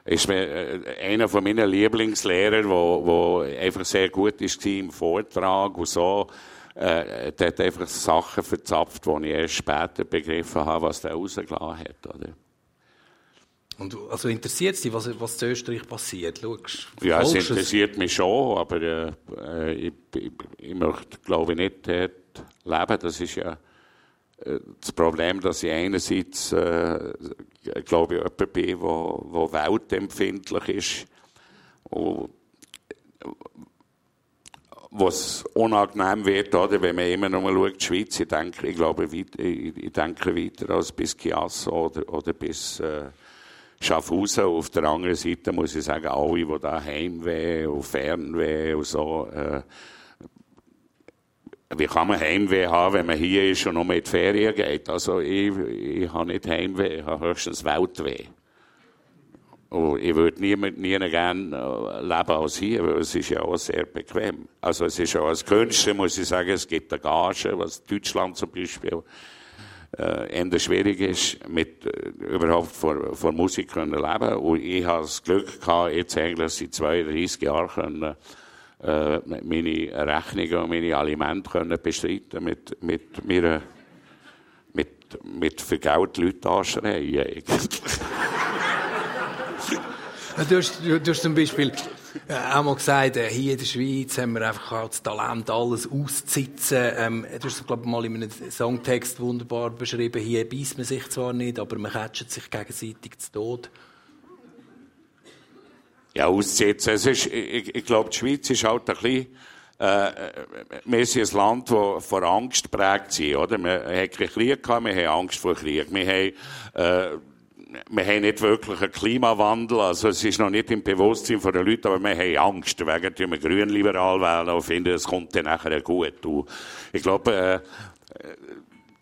[SPEAKER 2] Ist mir, äh, einer von meinen Lieblingslehrer, wo, wo einfach sehr gut ist im Vortrag und so, äh, der hat einfach Sachen verzapft, die ich erst später begriffen habe, was der rausgelassen hat, oder?
[SPEAKER 1] Und also interessiert es dich, was, was in Österreich passiert? Schaust,
[SPEAKER 2] Ja, es interessiert mich schon, aber äh, äh, ich, ich, ich möchte, glaube ich, nicht dort leben. Das ist ja äh, das Problem, dass ich einerseits, äh, glaube ich, jemand bin, wo, wo weltempfindlich ist und was unangenehm wird, oder, wenn man immer noch mal schaut, die Schweiz, ich denke, ich glaube, ich, ich denke weiter als bis Chiasso oder, oder bis äh, Schaffhausen. Auf der anderen Seite muss ich sagen, alle, die da Heimweh und Fernweh und so, äh, wie kann man Heimweh haben, wenn man hier ist und noch mit Ferien geht? Also ich, ich habe nicht Heimweh, ich habe höchstens Weltweh. Und ich würde nie, nie gerne äh, leben als hier, weil es ist ja auch sehr bequem. Also es ist auch als Künstler, muss ich sagen, es gibt eine Gage, was Deutschland zum Beispiel äh, schwierig ist, mit äh, überhaupt vor, vor Musik können leben. Und ich habe das Glück gehabt, jetzt eigentlich seit 32 Jahren können, äh, meine Rechnungen und meine Alimente können bestreiten mit, mit mir, mit, mit für Geld Leute anschreien,
[SPEAKER 1] Du hast, du, du hast zum Beispiel äh, auch mal gesagt, äh, hier in der Schweiz haben wir einfach das Talent, alles auszusitzen. Ähm, du hast es, glaube ich, mal in einem Songtext wunderbar beschrieben. Hier beißt man sich zwar nicht, aber man catcht sich gegenseitig zu Tod.
[SPEAKER 2] Ja, auszusetzen. Es ist, ich, ich glaube, die Schweiz ist halt ein bisschen, äh, wir sind ein Land, das vor Angst geprägt ist, oder? Wir haben keinen Krieg gehabt, wir haben Angst vor Krieg. Wir haben, äh, wir haben nicht wirklich einen Klimawandel, also es ist noch nicht im Bewusstsein der Leute, aber wir haben Angst. Deswegen tun wir grünliberal wählen und finden, es kommt dann nachher gut. Und ich glaube, äh,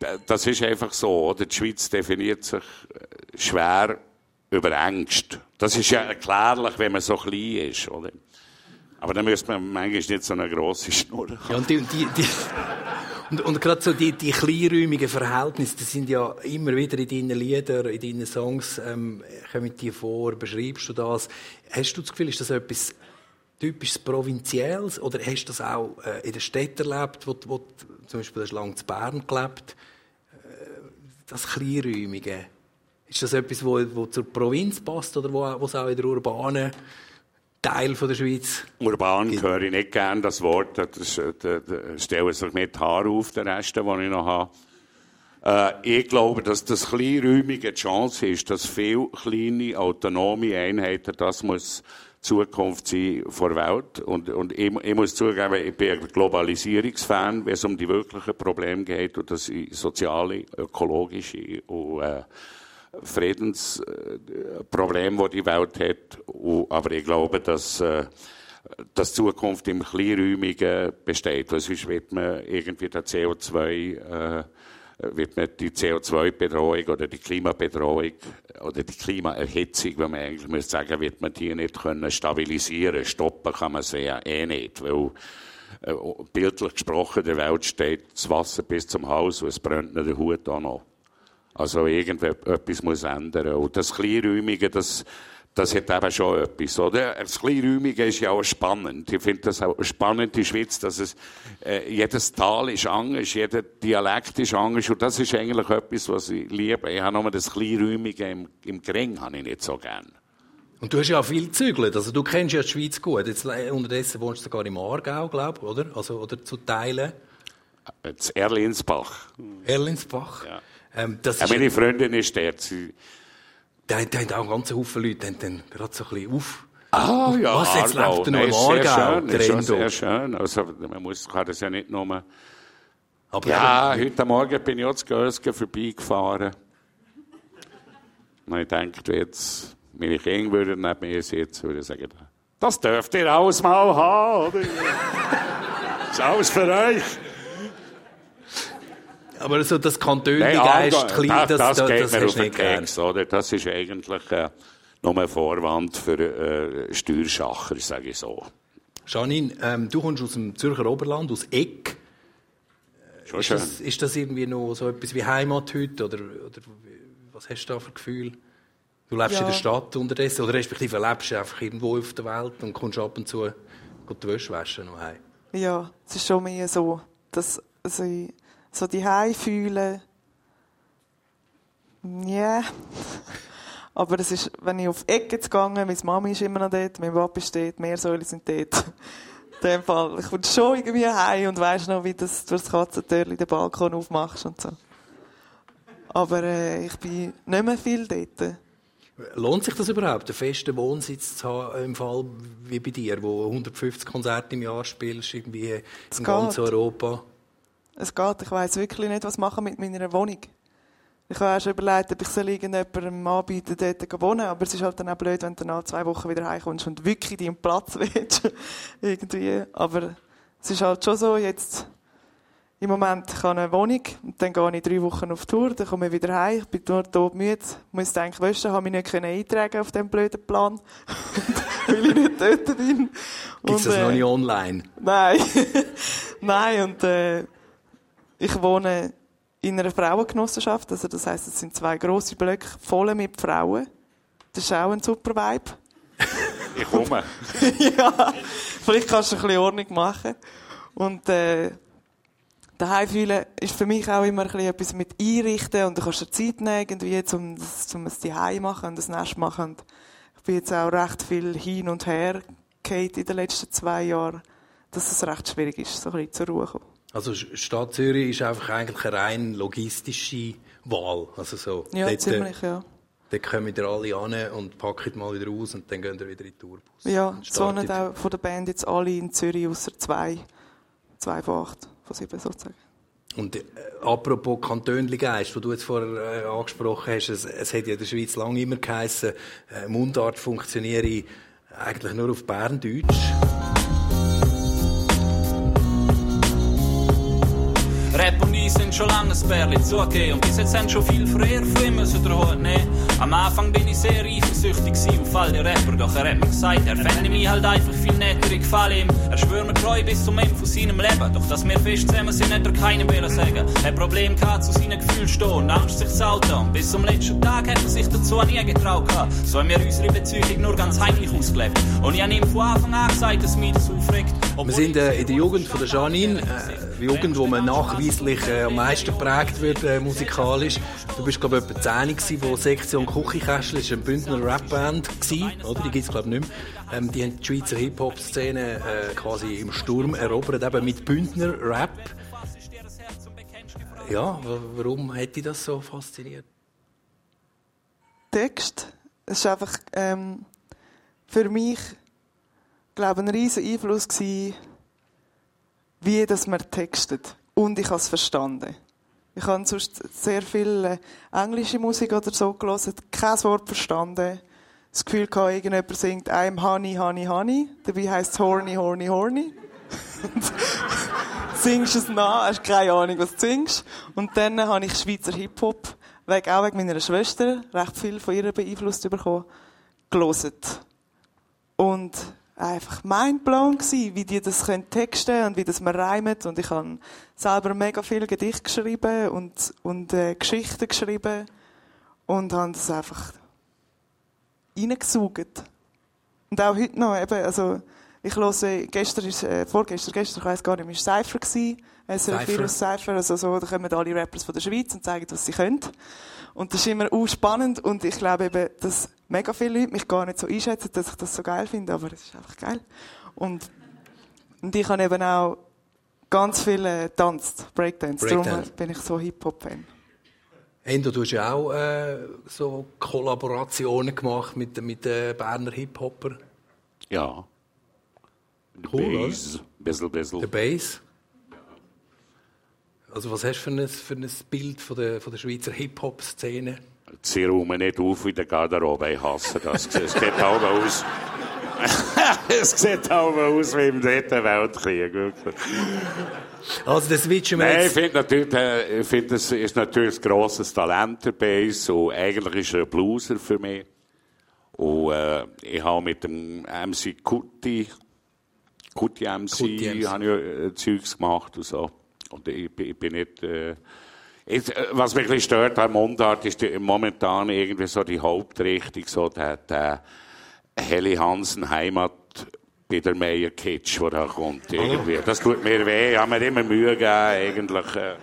[SPEAKER 2] äh, das ist einfach so, oder? Die Schweiz definiert sich äh, schwer über Ängste. Das ist ja erklärlich, wenn man so klein ist, oder? Aber dann müsste man manchmal nicht so eine grosse Schnur haben.
[SPEAKER 1] Ja, und, die, die, die, und, und gerade so die, die kleinräumigen Verhältnisse, die sind ja immer wieder in deinen Liedern, in deinen Songs, ähm, kommen die vor, beschreibst du das. Hast du das Gefühl, ist das etwas typisches Provinzielles oder hast du das auch äh, in der Stadt erlebt, wo, wo zum Beispiel hast du lange in Bern gelebt, äh, das Kleinräumige? Ist das etwas, wo, wo zur Provinz passt oder wo, wo es auch in der urbanen Teil von der Schweiz
[SPEAKER 2] Urban höre ich nicht gern, das Wort. Das, äh, stellen sich nicht die Haare auf, der Rest, den ich noch habe. Äh, ich glaube, dass das kleinräumige Chance ist, dass viele kleine, autonome Einheiten, das muss Zukunft sein vor der Welt. Und, und ich, ich muss zugeben, ich bin ein Globalisierungsfan, wenn es um die wirklichen Probleme geht, und das sind soziale, ökologische und äh, Friedensprobleme, die die Welt hat. Aber ich glaube, dass äh, dass die Zukunft im Kleinräumigen besteht. Weil sonst wird man irgendwie der CO2, äh, wird man die CO2-Bedrohung oder die Klimabedrohung oder die Klimaerhitzung, wenn man eigentlich müsste sagen, wird man die nicht können stabilisieren. Stoppen kann man sie ja eh nicht, weil äh, bildlich gesprochen, der Welt steht das Wasser bis zum Haus und es brennt nicht der Hut auch noch. Also irgendetwas muss ändern. Und das Kleinräumige, das, das hat eben schon etwas, oder? Das Kleinräumige ist ja auch spannend. Ich finde das auch spannend in der Schweiz, dass es, äh, jedes Tal ist anders, jeder Dialekt ist anders und das ist eigentlich etwas, was ich liebe. Ich habe nur das Kleinräumige im, im Gering habe ich nicht so gern.
[SPEAKER 1] Und du hast ja auch viel gezügelt. Also du kennst ja die Schweiz gut. Jetzt, äh, unterdessen wohnst du sogar im Aargau, glaube ich, oder? Also, oder zu Teilen.
[SPEAKER 2] Das Erlinsbach.
[SPEAKER 1] Erlinsbach.
[SPEAKER 2] Ja.
[SPEAKER 1] Ähm, das
[SPEAKER 2] Ja,
[SPEAKER 1] ist
[SPEAKER 2] meine Freundin ist dort. Sie,
[SPEAKER 1] Da, da haben auch ganz Haufen Leute dann gerade so ein bisschen auf.
[SPEAKER 2] Ah, ja,
[SPEAKER 1] Was, jetzt
[SPEAKER 2] Aargau.
[SPEAKER 1] lebt er noch
[SPEAKER 2] Nein,
[SPEAKER 1] im Aargau, der
[SPEAKER 2] ist sehr schön. Also, man muss, kann das ja nicht nur...
[SPEAKER 1] Aber
[SPEAKER 2] Ja,
[SPEAKER 1] eben,
[SPEAKER 2] heute Morgen bin ich auch zu Gösgen vorbeigefahren. Und ich dachte, jetzt, meine Kinder würden neben mir sitzen, würde ich sagen, das dürft ihr alles mal haben, das ist alles für euch.
[SPEAKER 1] Aber so das Kantönli
[SPEAKER 2] Nein,
[SPEAKER 1] Geist,
[SPEAKER 2] Aargau,
[SPEAKER 1] klein, das, das,
[SPEAKER 2] das,
[SPEAKER 1] das,
[SPEAKER 2] geht
[SPEAKER 1] das
[SPEAKER 2] mir auf
[SPEAKER 1] du
[SPEAKER 2] den. Keks, oder? Das ist eigentlich äh, nur ein Vorwand für äh, Steuerschacher, sage ich so.
[SPEAKER 1] Janine, ähm, du kommst aus dem Zürcher Oberland, aus Eck.
[SPEAKER 2] Schon
[SPEAKER 1] Ist
[SPEAKER 2] schön.
[SPEAKER 1] das, ist das irgendwie noch so etwas wie Heimat heute? Oder, oder was hast du da für Gefühl? Du lebst
[SPEAKER 3] Ja.
[SPEAKER 1] in der Stadt unterdessen, oder respektive lebst du einfach irgendwo auf der Welt und kommst ab und zu die Wäsche waschen noch heim.
[SPEAKER 3] Ja, es ist schon mehr so, dass also ich so die Hause fühle. Ja. Aber es ist, wenn ich auf die Ecke gegangen, meine Mami ist immer noch dort, mein Papa ist dort, mehr Säule sind dort. In dem Fall, ich komme schon irgendwie heim und weisst noch, wie das durch das Katzentürchen den Balkon aufmachst und so. Aber äh, ich bin nicht mehr viel dort.
[SPEAKER 1] Lohnt sich das überhaupt, einen festen Wohnsitz zu haben, im Fall wie bei dir, wo 150 Konzerte im Jahr spielst, irgendwie in
[SPEAKER 3] Es
[SPEAKER 1] ganz
[SPEAKER 3] geht.
[SPEAKER 1] Europa?
[SPEAKER 3] Es geht, ich weiss wirklich nicht, was machen mit meiner Wohnung. Ich habe schon überlegt, ob ich soll irgendjemandem anbieten dort zu wohnen, aber es ist halt dann auch blöd, wenn du nach zwei Wochen wieder heimkommst und wirklich deinen Platz willst. Irgendwie. Aber es ist halt schon so, jetzt im Moment ich habe eine Wohnung und dann gehe ich drei Wochen auf Tour, dann komme ich wieder heim, ich bin nur tot müde, muss eigentlich waschen, habe mich nicht eintragen auf diesem blöden Plan, weil ich nicht dort bin.
[SPEAKER 1] Gibt es das noch
[SPEAKER 3] äh,
[SPEAKER 1] nicht online?
[SPEAKER 3] Nein. Nein, und äh, ich wohne in einer Frauengenossenschaft. Also das heisst, es sind zwei grosse Blöcke voll mit Frauen. Das ist auch ein super Vibe.
[SPEAKER 2] Ich komme.
[SPEAKER 3] ja, vielleicht kannst du ein bisschen Ordnung machen. Und äh, daheim fühlen ist für mich auch immer ein bisschen etwas mit einrichten und du kannst dir Zeit nehmen, irgendwie, um, das, um es daheim machen und das Nest machen. Und ich bin jetzt auch recht viel hin und her in den letzten zwei Jahren, dass es recht schwierig ist, so ein bisschen zur Ruhe zu kommen.
[SPEAKER 1] Also Stadt Zürich ist einfach eigentlich eine rein logistische Wahl. Also so,
[SPEAKER 3] Ja,
[SPEAKER 1] dort, äh,
[SPEAKER 3] ziemlich, ja.
[SPEAKER 1] Dort kommen wieder alle an und packen mal wieder raus und dann gehen wir wieder in den Tourbus.
[SPEAKER 3] Ja, es wohnen auch von der Band jetzt alle in Zürich, außer zwei. Zwei von acht, von sieben sozusagen.
[SPEAKER 1] Und äh, apropos Kantönli-Geist, wo du jetzt vorher äh, angesprochen hast, es, es hat ja in der Schweiz lange immer geheissen, äh, Mundart funktioniere eigentlich nur auf Berndeutsch.
[SPEAKER 10] Sind schon lange ein Bärli zugegeben und bis jetzt haben schon viel früher ihm müssen den Hut. Am Anfang bin ich sehr eifersüchtig auf all die Rapper, doch er hat mir gesagt, er fände mich halt einfach viel netter, ich gefalle ihm. Er schwört mir treu bis zum Ende von seinem Leben, doch dass wir fest zusammen sind, hat er keinem wollen sagen. Er Problem gehabt, zu seinen Gefühlen stehen und Angst sich zu outen. Und bis zum letzten Tag hat er sich dazu nie getraut gehabt. So haben wir unsere Beziehung nur ganz heimlich ausgelebt. Und ich habe ihm von Anfang an gesagt, dass mich das aufregt.
[SPEAKER 1] Wir sind äh, in der Jugend von der Janine, äh, Jugend, wo man nachweislich äh, am meisten geprägt wird äh, musikalisch. Du bist glaube ich etwa 10 gewesen, wo Sektion Küchenkästchen, ist eine Bündner Rapband gewesen, oder? Die gibt's glaube ich nicht mehr. Ähm, die haben die Schweizer Hip-Hop-Szene äh, quasi im Sturm erobert, eben mit Bündner Rap. Ja, wa- warum hat dich das so fasziniert?
[SPEAKER 3] Text, es war einfach ähm, für mich, glaube ein riesen Einfluss wie das man textet. Und ich habe es verstanden. Ich habe sonst sehr viel äh, englische Musik oder so gelesen, kein Wort verstanden. Das Gefühl gehabt, irgendjemand singt I'm honey, honey, honey. Dabei heisst es horny, horny, horny. singst es nach, hast keine Ahnung, was du singst. Und dann habe ich Schweizer Hip-Hop, auch wegen meiner Schwester, recht viel von ihr beeinflusst bekommen, gelesen. Und einfach mindblown gsi, wie die das können texten und wie das man reimt. Und ich habe selber mega viel Gedicht geschrieben und, und äh, Geschichten geschrieben und habe das einfach reingesaugt. Und auch heute noch, eben, also, ich höre, gestern ist, äh, vorgestern, gestern, ich weiss gar nicht mehr, ist Cypher gewesen. SRF
[SPEAKER 1] Cypher.
[SPEAKER 3] Virus Cypher, also so, da kommen alle Rappers von der Schweiz und zeigen, was sie können. Und das ist immer auch spannend und ich glaube eben, dass mega viele Leute mich gar nicht so einschätzen, dass ich das so geil finde, aber es ist einfach geil. Und, und ich habe eben auch ganz viel äh, getanzt, Breakdance, darum
[SPEAKER 1] Breakdance.
[SPEAKER 3] bin ich so Hip-Hop-Fan.
[SPEAKER 1] Endo, du hast ja auch äh, so Kollaborationen gemacht mit, mit den Berner Hip-Hopper.
[SPEAKER 2] Ja.
[SPEAKER 1] Cool,
[SPEAKER 2] Bass, bisschen, bisschen.
[SPEAKER 1] Der Bass. Also was hast du für ein, für ein Bild von der, von der Schweizer Hip-Hop-Szene?
[SPEAKER 2] Sie räumen nicht auf in der Garderobe. Ich hasse das. Es sieht auch aus. es sieht auch aus wie im Dritten Weltkrieg. Wirklich.
[SPEAKER 1] Also das switchen wir
[SPEAKER 2] Nein, ich finde natürlich, äh, ich finde, es ist natürlich ein grosses Talent Bass und eigentlich ist er ein Blueser für mich. Und äh, ich habe mit dem MC Kuti, Kuti MC,
[SPEAKER 1] Kuti MC.
[SPEAKER 2] habe ich äh, Zeugs gemacht und so. Und ich, bin- ich bin nicht... Äh, Jetzt, äh, was mich ein bisschen stört an Mundart, ist die, momentan irgendwie so die Hauptrichtung, so der, der Heli Hansen Heimat bei der Meier Kitsch, der da kommt. Irgendwie. Das tut mir weh. Ich habe mir immer Mühe gegeben, eigentlich. Äh,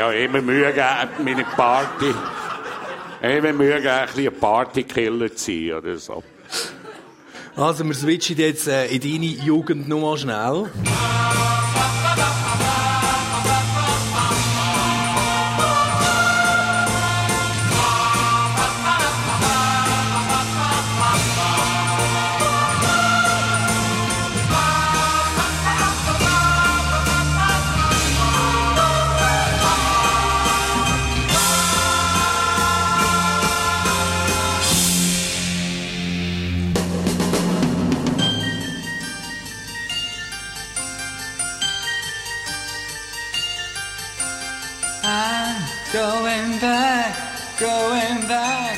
[SPEAKER 2] habe immer Mühe gegeben, meine Party. Immer Mühe gegeben, ein bisschen ein Partykiller zu sein oder so.
[SPEAKER 1] Also wir switchen jetzt äh, in deine Jugend noch mal schnell.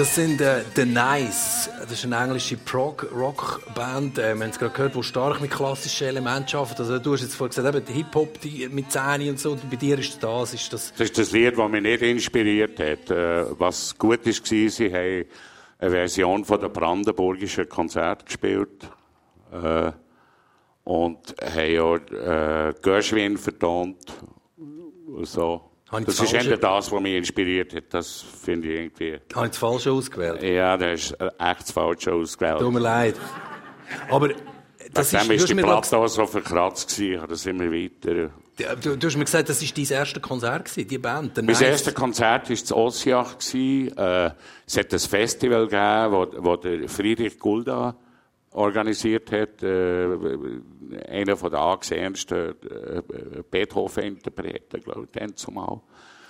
[SPEAKER 1] Das sind äh, The Nice. Das ist eine englische Prog-Rock-Band. Äh, wir haben es gerade gehört, die stark mit klassischen Elementen arbeitet. Also, du hast jetzt vorhin gesagt, eben, Hip-Hop mit Zähne und so. Bei dir ist das, ist das...
[SPEAKER 2] Das ist das Lied, das mich nicht inspiriert hat. Äh, Was gut war, sie haben eine Version von der Brandenburgischen Konzert gespielt. Äh, und haben auch äh, Gershwin vertont. Und So. Das
[SPEAKER 1] das
[SPEAKER 2] ist eher das, was mich inspiriert hat. Das finde ich irgendwie.
[SPEAKER 1] Habe ich das Falsche ausgewählt?
[SPEAKER 2] Ja, das ist äh, echt das Falsche ausgewählt.
[SPEAKER 1] Tut mir leid. Aber das ist...
[SPEAKER 2] ist
[SPEAKER 1] Du
[SPEAKER 2] die Platte auch so verkratzt gewesen. Das immer weiter.
[SPEAKER 1] du, du hast mir gesagt, das war dein erstes Konzert, gewesen, die Band.
[SPEAKER 2] Mein
[SPEAKER 1] Nice.
[SPEAKER 2] erstes Konzert war zu Ossiach. Äh, es hat ein Festival gegeben, wo, wo der Friedrich Gulda organisiert hat. Äh, einer von der angesehensten äh, Beethoven-Interpreten, glaube ich, dann zumal.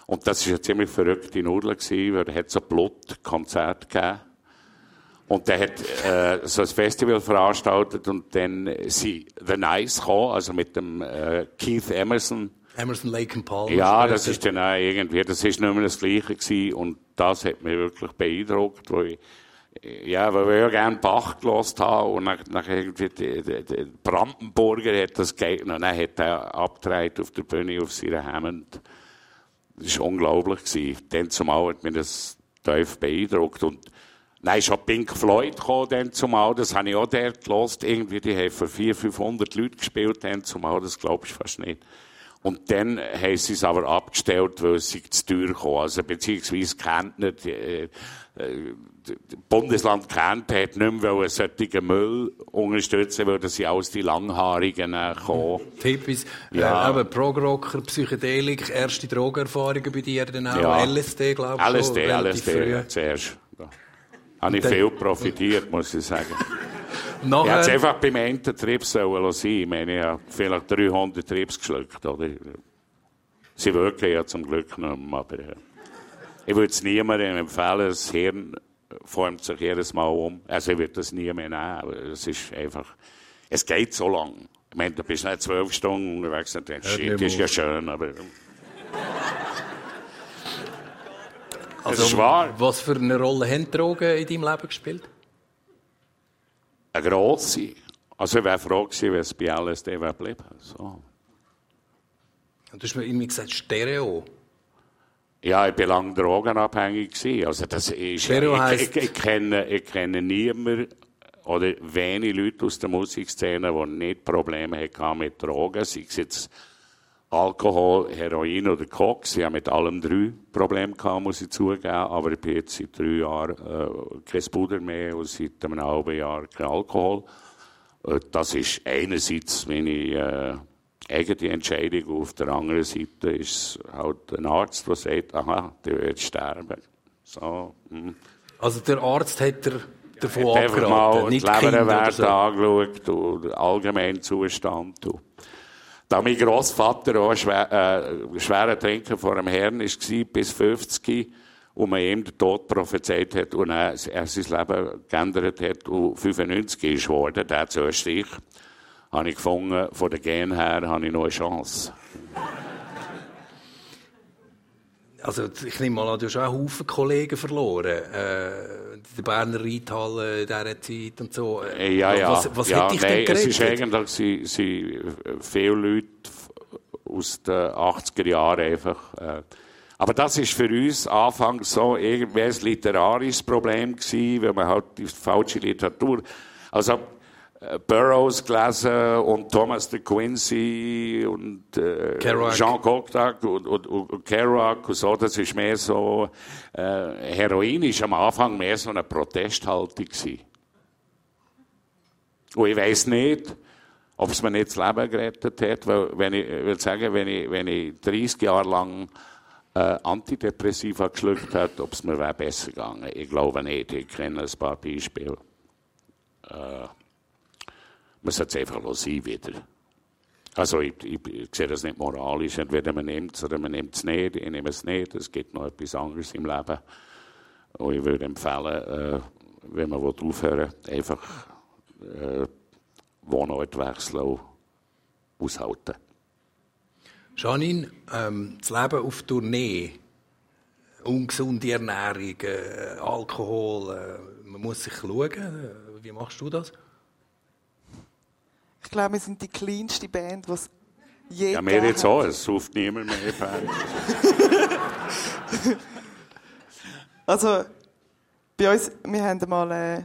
[SPEAKER 2] Und das war eine ziemlich verrückte Nudel, gewesen, weil er hat so ein Blutkonzert gegeben. Und der hat äh, so ein Festival veranstaltet und dann sind The Nice gekommen, also mit dem äh, Keith Emerson.
[SPEAKER 1] Emerson, Lake and Palmer.
[SPEAKER 2] Ja, das ist dann auch irgendwie, das ist nicht mehr das Gleiche gewesen und das hat mich wirklich beeindruckt, weil ich, ja, weil wir ja gerne Bach gelost haben und nach, nach irgendwie, die, die, die Brandenburger hat das gegeben und dann hat er abgedreht auf der Bühne auf seiner Hammond. Das war unglaublich gewesen. Dann zumal hat mich das tief beeindruckt und Nein, ist auch Pink Floyd gekommen, dann zumal. Das habe ich auch dort gelost. Irgendwie, die haben für 400, 500 Leute gespielt, dann zumal. Das glaubst du fast nicht. Und dann haben sie es aber abgestellt, weil sich zu teuer kam. Also, beziehungsweise Kärntner, die, äh, äh, Bundesland Kärnten hat nicht mehr wollen solchen Müll unterstützen, weil das sind alles die Langhaarigen äh, kommen.
[SPEAKER 1] Hippies,
[SPEAKER 2] Ja.
[SPEAKER 1] äh, eben Prog-Rocker, Psychedelik, erste Drogenerfahrungen bei dir dann auch,
[SPEAKER 2] Ja.
[SPEAKER 1] LSD, glaube ich
[SPEAKER 2] LSD,
[SPEAKER 1] schon,
[SPEAKER 2] LSD,
[SPEAKER 1] früh.
[SPEAKER 2] zuerst. Da habe ich viel profitiert, muss ich sagen. Ich hätte es einfach beim einen Trip sollen lassen. Ich meine, ich habe vielleicht 300 Trips geschluckt, oder? Sie wirken ja zum Glück nicht mehr, aber äh, ich würde es niemandem empfehlen. Das Hirn formt sich jedes Mal um. Also ich würde das nie mehr nehmen, aber es ist einfach, es geht so lang. Ich meine, du bist nicht zwölf Stunden unterwegs und denkst, shit, das ist ja schön, aber
[SPEAKER 1] also,
[SPEAKER 2] ist wahr.
[SPEAKER 1] was für eine Rolle haben Drogen in deinem Leben gespielt?
[SPEAKER 2] eine grosse. Also ich wäre froh gewesen, wenn es bei LSD geblieben. So.
[SPEAKER 1] Du hast mir irgendwie gesagt, Stereo.
[SPEAKER 2] Ja, ich bin lange drogenabhängig gewesen. Also das ist,
[SPEAKER 1] Vero
[SPEAKER 2] ich, ich, ich, kenne, ich kenne niemanden oder wenige Leute aus der Musikszene, die nicht Probleme hatten mit Drogen, sei es jetzt Alkohol, Heroin oder Koks. Ich habe mit allem drei Probleme gehabt, muss ich zugeben. Aber ich bin jetzt seit drei Jahren äh, kein Puder mehr und seit einem halben Jahr kein Alkohol. Äh, Das ist einerseits meine äh, eigene Entscheidung. Auf der anderen Seite ist halt ein Arzt, der sagt, aha, der wird sterben. So, hm.
[SPEAKER 1] Also der Arzt hat er davon
[SPEAKER 2] mal
[SPEAKER 1] abgeraten,
[SPEAKER 2] die
[SPEAKER 1] nicht die oder
[SPEAKER 2] Leberwerte
[SPEAKER 1] so.
[SPEAKER 2] angeschaut und den allgemeinen Zustand. Und da mein Grossvater auch schwer, äh, schwerer Trinker vor dem Herrn war, bis 50, und man ihm den Tod prophezeit hat und er, er sein Leben geändert hat und 95 ist geworden, der zu Österreich, habe ich gefunden, von den Gen her habe ich noch eine Chance.
[SPEAKER 1] Also ich nehme mal an, du hast auch einen Haufen Kollegen verloren. Äh, der Berner Reithalle in dieser Zeit und so.
[SPEAKER 2] Äh, Ja, ja.
[SPEAKER 1] Was, was
[SPEAKER 2] ja,
[SPEAKER 1] hätte ich
[SPEAKER 2] nein,
[SPEAKER 1] denn
[SPEAKER 2] es ist
[SPEAKER 1] gerettet?
[SPEAKER 2] eigentlich, sie, sie, viele Leute aus den 80er Jahren einfach. Äh, aber das ist für uns anfangs so irgendwie ein literarisches Problem gewesen, weil man halt die falsche Literatur, also Burroughs gelesen und Thomas de Quincey und äh. Jean Cocteau und, und, und, Kerouac und so, das ist mehr so, äh, Heroin ist am Anfang mehr so eine Protesthaltung gewesen. Und ich weiss nicht, ob es mir nicht das Leben gerettet hat, weil, wenn ich, ich will sagen, wenn ich, wenn ich 30 Jahre lang äh, Antidepressiva geschluckt hätte, ob es mir wäre besser gegangen. Ich glaube nicht. Ich kenne ein paar Beispiele. Äh, man sollte es einfach sein wieder. Also ich, ich, ich sehe das nicht moralisch. Entweder man nimmt es oder man nimmt es nicht. Ich nehme es nicht. Es gibt noch etwas anderes im Leben. Und ich würde empfehlen, äh, wenn man aufhören will, einfach äh, Wohnort wechseln und aushalten.
[SPEAKER 1] Janine, ähm, das Leben auf Tournee, ungesunde Ernährung, äh, Alkohol, äh, man muss sich schauen. Wie machst du das?
[SPEAKER 3] Ich glaube, wir sind die kleinste Band, die es je
[SPEAKER 2] Ja, mir jetzt auch. Es sauft niemand mehr. Band.
[SPEAKER 3] Also, bei uns, wir haben mal äh,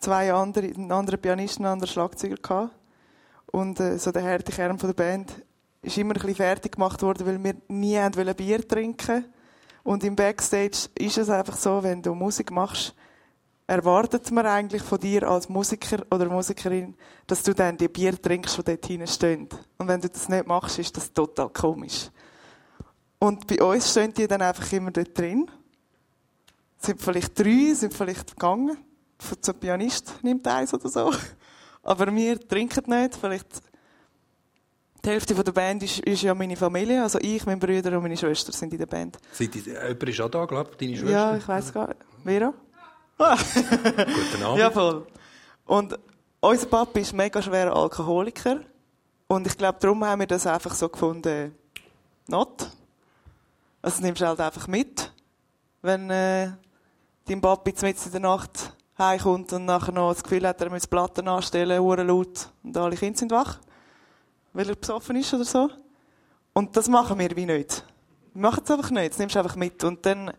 [SPEAKER 3] zwei andere, einen anderen Pianisten, einen anderen Schlagzeuger gehabt. Und äh, so der harte Kern von der Band ist immer ein bisschen fertig gemacht worden, weil wir nie haben Bier trinken Und im Backstage ist es einfach so, wenn du Musik machst, erwartet man eigentlich von dir als Musiker oder Musikerin, dass du dann die Bier trinkst, die dort hinten stehen. Und wenn du das nicht machst, ist das total komisch. Und bei uns stehen die dann einfach immer dort drin sind vielleicht drei, sind vielleicht gegangen. Zum Pianist nimmt eins oder so. Aber wir trinken nicht. Vielleicht die Hälfte der Band ist, ist ja meine Familie. Also ich, mein Bruder und meine Schwester sind in der Band.
[SPEAKER 1] Seid ihr, jemand ist auch da, glaube ich, deine Schwester?
[SPEAKER 3] Ja, ich weiß gar nicht. Vera?
[SPEAKER 1] Guten Abend.
[SPEAKER 3] Ja, voll. Und unser Papa ist mega schwerer Alkoholiker. Und ich glaube, darum haben wir das einfach so gefunden, not. Also nimmst du halt einfach mit, wenn äh, dein Papi mitten in der Nacht heimkommt und nachher noch das Gefühl hat, er muss Platten anstellen, hure laut und alle Kinder sind wach, weil er besoffen ist oder so. Und das machen wir wie nicht. Wir machen es einfach nicht, das nimmst du einfach mit. Und dann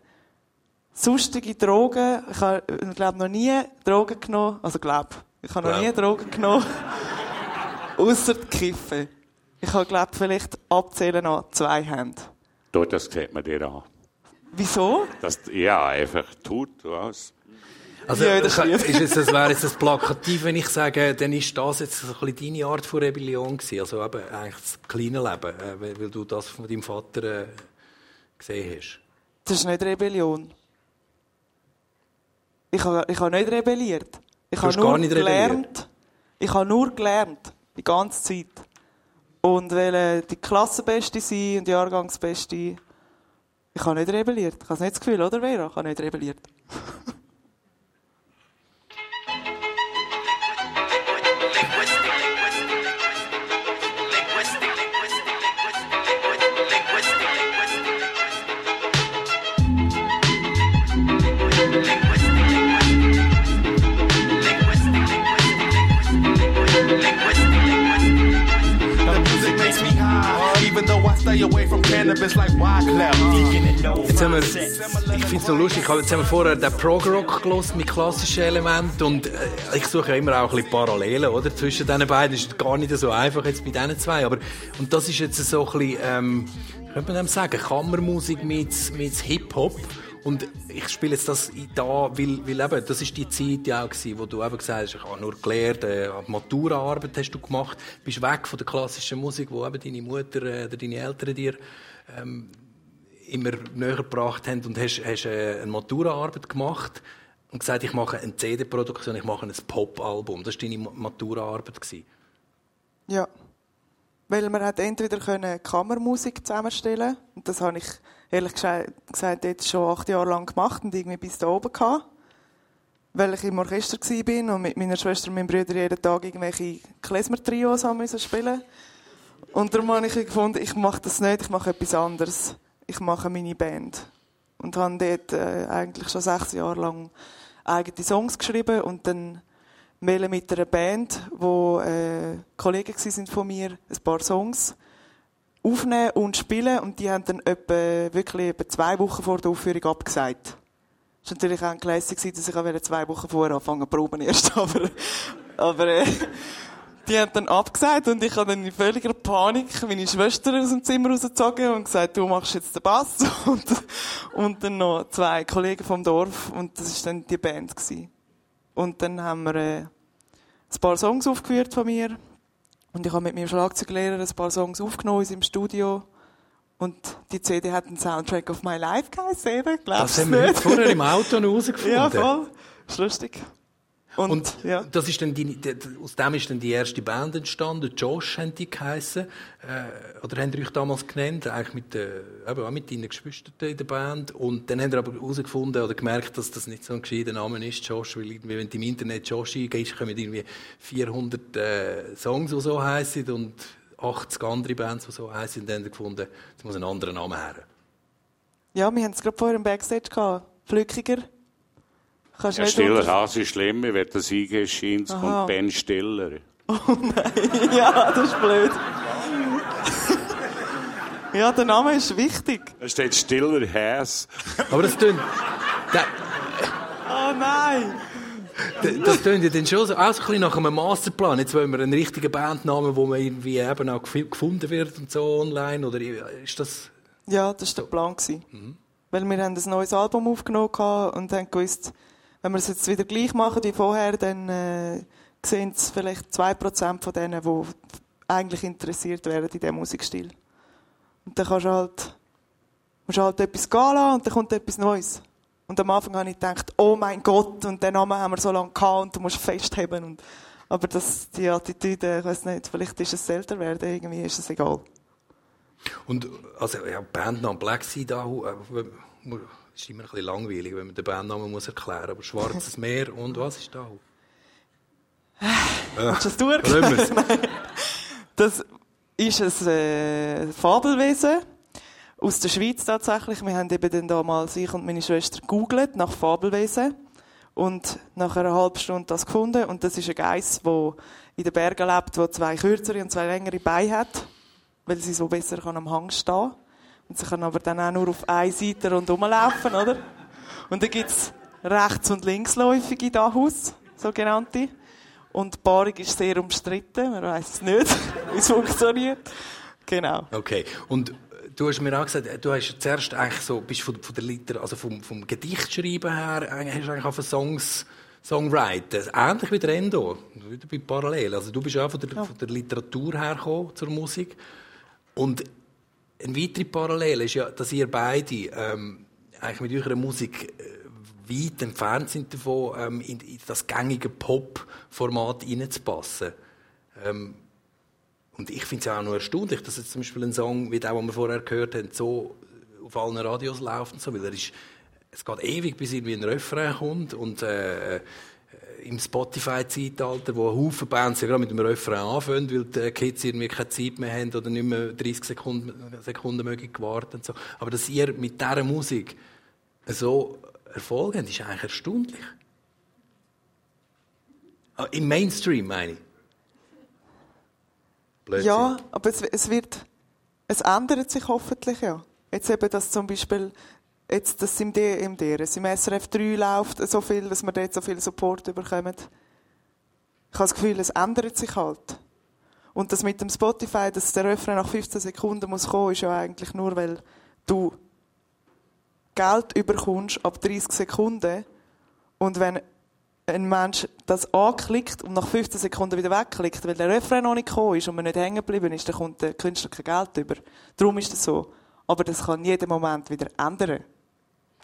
[SPEAKER 3] sonstige Drogen, ich habe, glaube noch nie Drogen genommen, also glaube, ich habe noch nie Drogen genommen, außer Kiffen. Ich habe, glaube vielleicht abzählen an zwei Hände.
[SPEAKER 2] Dort, das sieht man dir an.
[SPEAKER 3] Wieso?
[SPEAKER 2] Das, ja, einfach tut was.
[SPEAKER 1] Also,
[SPEAKER 3] Ja, das
[SPEAKER 1] ist es, das wäre jetzt das plakativ, wenn ich sage, dann ist das jetzt so ein bisschen deine Art von Rebellion gewesen. Also eben eigentlich das kleine Leben, äh, weil, weil du das von deinem Vater äh, gesehen hast.
[SPEAKER 3] Das ist nicht Rebellion. Ich habe, ich habe nicht rebelliert. Ich habe nur gelernt. Ich habe nur gelernt. Die ganze Zeit. Und weil die Klassenbeste sein und die Jahrgangsbeste. Ich habe nicht rebelliert. Ich habe nicht das Gefühl, oder Vera? Ich habe nicht rebelliert.
[SPEAKER 11] stay away from cannabis like Wyclef.
[SPEAKER 1] Jetzt haben wir, ich finde es noch lustig, ich habe- jetzt haben wir vorher den Prog-Rock gehört mit klassischen Elementen und äh, ich suche ja immer auch ein bisschen Parallelen, oder? Zwischen diesen beiden ist gar nicht so einfach jetzt bei diesen zwei, aber und das ist jetzt so ein bisschen, ähm, könnte man dem sagen, Kammermusik mit, mit Hip-Hop und ich spiele jetzt das da, weil, weil eben, das ist die Zeit ja auch gewesen, wo du eben gesagt hast, ich habe nur gelernt, äh, Maturaarbeit hast du gemacht, bist weg von der klassischen Musik, wo eben deine Mutter äh, oder deine Eltern dir ähm, immer näher gebracht haben und hast, hast äh, eine Maturaarbeit gemacht und gesagt, ich mache eine CD-Produktion, ich mache ein Pop-Album. Das war deine Ma- Maturaarbeit.
[SPEAKER 3] Ja. Weil man hat entweder können Kammermusik zusammenstellen und das habe ich ehrlich gesagt, jetzt schon acht Jahre lang gemacht und irgendwie bis da oben gehabt. Weil ich im Orchester war und mit meiner Schwester und meinem Bruder jeden Tag irgendwelche Klezmer-Trios spielen. Und darum habe ich gefunden, ich mache das nicht, ich mache etwas anderes. Ich mache meine Band. Und habe dort äh, eigentlich schon sechs Jahre lang eigene Songs geschrieben und dann mit einer Band, wo äh, Kollegen sind von mir, ein paar Songs aufnehmen und spielen. Und die haben dann etwa, wirklich etwa zwei Wochen vor der Aufführung abgesagt. Das war natürlich auch ein Classic, dass ich auch zwei Wochen vorher anfangen proben erst, aber, aber äh, die haben dann abgesagt und ich habe dann in völliger Panik meine Schwester aus dem Zimmer rausgezogen und gesagt, du machst jetzt den Bass. Und, und dann noch zwei Kollegen vom Dorf. Und das ist dann die Band gewesen. Und dann haben wir äh, ein paar Songs aufgeführt von mir und ich habe mit meinem Schlagzeuglehrer ein paar Songs aufgenommen in seinem Studio und die CD hat einen Soundtrack of My Life geheißen, glaubst
[SPEAKER 1] Das haben
[SPEAKER 3] du
[SPEAKER 1] wir vorher im Auto noch herausgefunden.
[SPEAKER 3] Ja, voll. Ist lustig. Und,
[SPEAKER 1] Und
[SPEAKER 3] ja.
[SPEAKER 1] das ist dann die, die, aus dem ist dann die erste Band entstanden. Josh haben die geheissen. Oder haben ihr euch damals genannt? Eigentlich mit, äh, eben auch mit deinen Geschwistern in der Band. Und dann haben ihr aber herausgefunden oder gemerkt, dass das nicht so ein gescheiter Name ist, Josh. Weil irgendwie, wenn du im Internet Josh eingehst, kommen irgendwie 400 äh, Songs, die so heissen und 80 andere Bands, die so heissen. Und dann haben wir gefunden, es muss ein anderer Name her.
[SPEAKER 3] ja, wir haben es gerade vorher im Backstage gehabt. Flückiger. Kannst du
[SPEAKER 2] Ja,
[SPEAKER 3] nicht
[SPEAKER 2] Stiller Hase ist schlimm, wenn das eingehst, kommt Ben Stiller.
[SPEAKER 3] ja, das ist blöd. ja, der Name ist wichtig.
[SPEAKER 2] Da steht Stiller Hase.
[SPEAKER 1] Aber das tönt,
[SPEAKER 3] Oh nein!
[SPEAKER 1] D- Das tönt ja dann schon so, auch so ein bisschen nach einem Masterplan. Jetzt wollen wir einen richtigen Bandnamen, wo man irgendwie eben auch gef- gefunden wird und so online. Oder ist das...
[SPEAKER 3] Ja, das war der Plan. gewesen. Weil wir haben ein neues Album aufgenommen und haben gewusst, wenn wir es jetzt wieder gleich machen wie vorher, dann äh, sehen es vielleicht 2% von denen, die eigentlich interessiert wären in diesem Musikstil. Und dann kannst du halt, musst du halt etwas gehen lassen und dann kommt etwas Neues. Und am Anfang habe ich gedacht, oh mein Gott, und den Namen haben wir so lange gehabt und du musst festheben. Und, aber das, die Attitüde, ich weiß nicht, vielleicht ist es älter werden, irgendwie ist es egal.
[SPEAKER 1] Und also, ja, Bandname Black Sea da, äh, ist immer ein bisschen langweilig, wenn man den Bandnamen muss erklären Aber Schwarzes Meer und was ist da?
[SPEAKER 3] Willst du das du
[SPEAKER 1] wir's.
[SPEAKER 3] Nein. Das ist ein äh, Fabelwesen aus der Schweiz tatsächlich. Wir haben eben dann damals, ich und meine Schwester, gegoogelt nach Fabelwesen und nach einer halben Stunde das gefunden. Und das ist ein Geiss, der in den Bergen lebt, der zwei kürzere und zwei längere Beine hat, weil sie so besser kann am Hang stehen Und sie kann aber dann auch nur auf einer Seite rundherum laufen, oder? Und dann gibt's rechts- und linksläufige Dachhaus, sogenannte. Und die Paarung ist sehr umstritten. Man weiß es nicht, wie es funktioniert. Genau.
[SPEAKER 1] Okay. Und äh, du hast mir auch gesagt, äh, du hast zuerst eigentlich so, bist von, von der Liter, also vom, vom Gedichtschreiben her, eigentlich- hast du eigentlich auf Songs, Songwriten. Ähnlich wie der Endo. Wieder bei Parallel. Also du bist auch von der, von der Literatur hergekommen zur Musik. Und eine weitere Parallele ist ja, dass ihr beide ähm, eigentlich mit eurer Musik äh, weit entfernt sind davon, ähm, in, in das gängige Pop-Format hineinzupassen. Ähm, und ich finde es ja auch noch erstaunlich, dass jetzt zum Beispiel ein Song, wie der, den wir vorher gehört haben, so auf allen Radios läuft und so, weil er ist, es geht ewig, bis irgendwie ein Refrain kommt und äh, äh, im Spotify-Zeitalter, wo Haufen Bands ja gerade mit dem Refrain anfangen, weil die Kids irgendwie keine Zeit mehr haben oder nicht mehr 30 Sekunden, Sekunden mögen warten und so. Aber dass ihr mit dieser Musik so Erfolg habt, ist eigentlich erstaunlich. Ah, Im Mainstream, meine ich. Blödsinn.
[SPEAKER 3] Ja, aber es, es wird, es ändert sich hoffentlich ja. Jetzt eben, dass zum Beispiel jetzt das im DMD, im SRF 3 läuft so viel, dass wir dort so viel Support bekommen. Ich habe das Gefühl, es ändert sich halt. Und das mit dem Spotify, dass der Refrain nach 15 Sekunden muss kommen, ist ja eigentlich nur, weil du Geld überkommst ab 30 Sekunden und wenn ein Mensch das anklickt und nach 15 Sekunden wieder wegklickt, weil der Refrain noch nicht gekommen ist und man nicht hängen geblieben ist, dann kommt der Künstler kein Geld über. Darum ist das so. Aber das kann jeden Moment wieder ändern.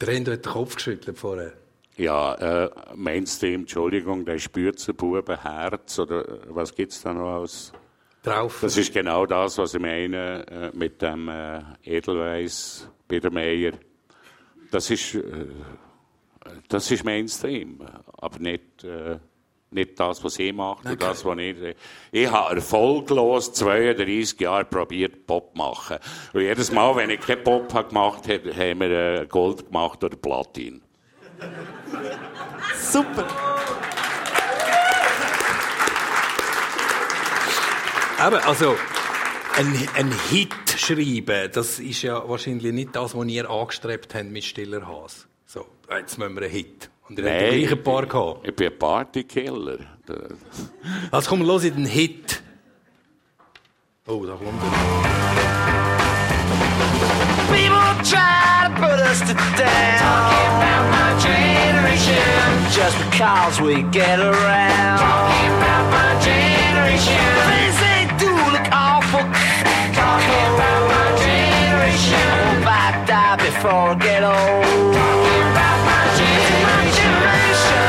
[SPEAKER 1] Der Endo hat den Kopf geschüttelt vorher.
[SPEAKER 2] Ja, äh, Mainstream, Entschuldigung, der spürt Bubenherz oder äh, was gibt's da noch aus?
[SPEAKER 1] Drauf.
[SPEAKER 2] Das ist genau das, was ich meine äh, mit dem äh, Edelweiss Biedermeier. Das ist, äh, das ist Mainstream, aber nicht, äh, nicht das, was ich mache, und das, was ich... Ich habe erfolglos 32 Jahre probiert, Pop zu machen. Und jedes Mal, wenn ich keinen Pop habe gemacht habe, haben wir äh, Gold gemacht oder Platin.
[SPEAKER 3] Super.
[SPEAKER 1] Eben, also, ein, ein Hit schreiben, das ist ja wahrscheinlich nicht das, was ihr angestrebt habt mit Stiller Haas. So, jetzt müssen wir einen Hit. Und ihr habt den gleichen Paar gehabt.
[SPEAKER 2] Ich bin ein Partykiller.
[SPEAKER 1] Also komm, los in den Hit. Oh, da kommt er.
[SPEAKER 8] People try to put us to down. Talking about my generation. Just because we get around. Talking about my generation. Die before I get old. Talking about my generation. My generation.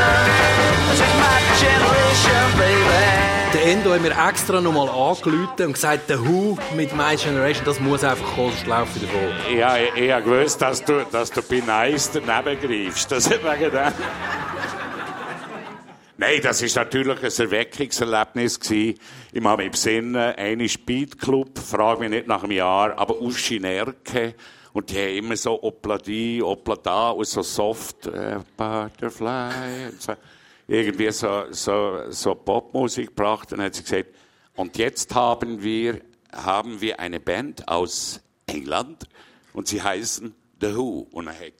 [SPEAKER 8] This is my generation, baby.
[SPEAKER 1] Der Endo hat mir extra nochmal angerufen und gesagt, der Who mit My Generation, das muss einfach kommen, sonst läuft wieder vor.
[SPEAKER 2] Ja, ich, ich habe gewusst, dass du, dass du bei Nice daneben greifst. Das ist wegen dem. Nein, das ist natürlich ein Erweckungserlebnis gewesen. Ich habe mich besinnen, eine Speedclub, frage mich nicht nach einem Jahr, aber aus Schinerke. Und die haben immer so Opladi, Oplada und so soft, äh, Butterfly. So. Irgendwie so, so, so Popmusik gebracht. Und dann hat sie gesagt, und jetzt haben wir, haben wir eine Band aus England und sie heißen The Who. Und dann hat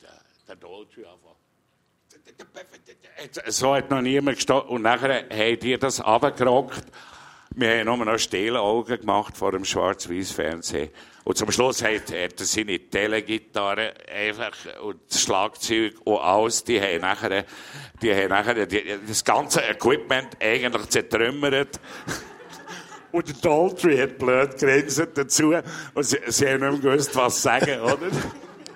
[SPEAKER 2] der, Dolce angefangen. So hat noch niemand gestanden. Und nachher haben die das runtergerockt. Wir haben nur noch stille Augen gemacht vor dem Schwarz-Weiß-Fernsehen. Und zum Schluss hat er seine Telegitarre einfach und das Schlagzeug und alles, die haben nachher, die haben nachher die, das ganze Equipment eigentlich zertrümmert. Und der Daltrey hat blöd grinset dazu. Und sie, sie haben nicht mehr gewusst, was sagen, oder?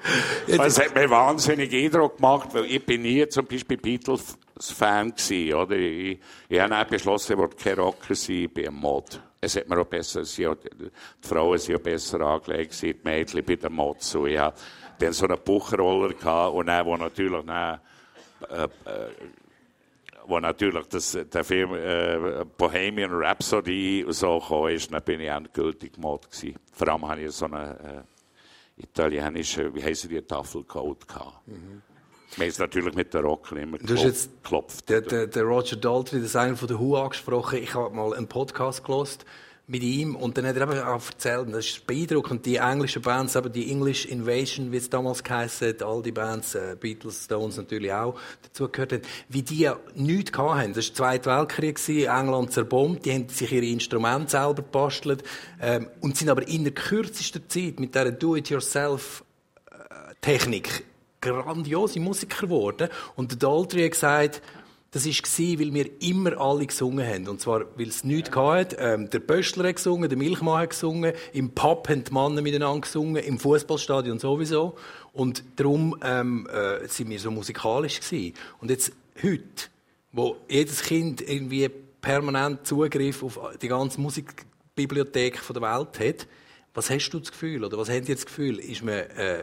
[SPEAKER 2] Es hat mir wahnsinnig Eindruck gemacht, weil ich bin nie zum Beispiel Beatles-Fan gewesen, oder? Ich, ich habe dann beschlossen, ich wollte kein Rocker sein, ich bin ein Mod. Es hat mir auch besser, sie die Frauen sind auch besser angelegt die Mädchen bei den Mods. Und ich hatte dann so einen Buchroller gehabt, und dann, wo natürlich dann, äh, äh, wo natürlich das, der Film äh, Bohemian Rhapsody so gekommen ist, dann bin ich endgültig Mod gewesen. Vor allem hatte ich so eine äh, italienische, wie heisst die, Tafelcode gehabt.
[SPEAKER 1] Mhm.
[SPEAKER 2] Wir haben es natürlich mit den Rockern immer
[SPEAKER 1] Du hast jetzt
[SPEAKER 2] geklopft.
[SPEAKER 1] der, der, der Roger Daltrey, der Sänger von der Who, angesprochen. Ich habe mal einen Podcast gelost mit ihm und dann hat er eben auch erzählt, das ist beeindruckend, die englischen Bands, aber die English Invasion, wie es damals geheißen hat, all die Bands, äh, Beatles, Stones natürlich auch dazu gehört haben, wie die ja nichts haben. Das war der Zweite Weltkrieg, England zerbombt, die haben sich ihre Instrumente selber gebastelt ähm, und sind aber in der kürzesten Zeit mit dieser Do-it-yourself-Technik grandiose Musiker geworden. Und der Daltrey hat gesagt, das war, weil wir immer alle gesungen haben. Und zwar, weil es nichts gehabt hat. Ähm, der Böschler hat gesungen, der Milchmann hat gesungen, im Pub haben die Männer miteinander gesungen, im Fußballstadion sowieso. Und darum ähm, äh, sind wir so musikalisch gewesen. Und jetzt, heute, wo jedes Kind irgendwie permanent Zugriff auf die ganze Musikbibliothek der Welt hat, was hast du das Gefühl, oder was habt ihr das Gefühl? Ist man äh,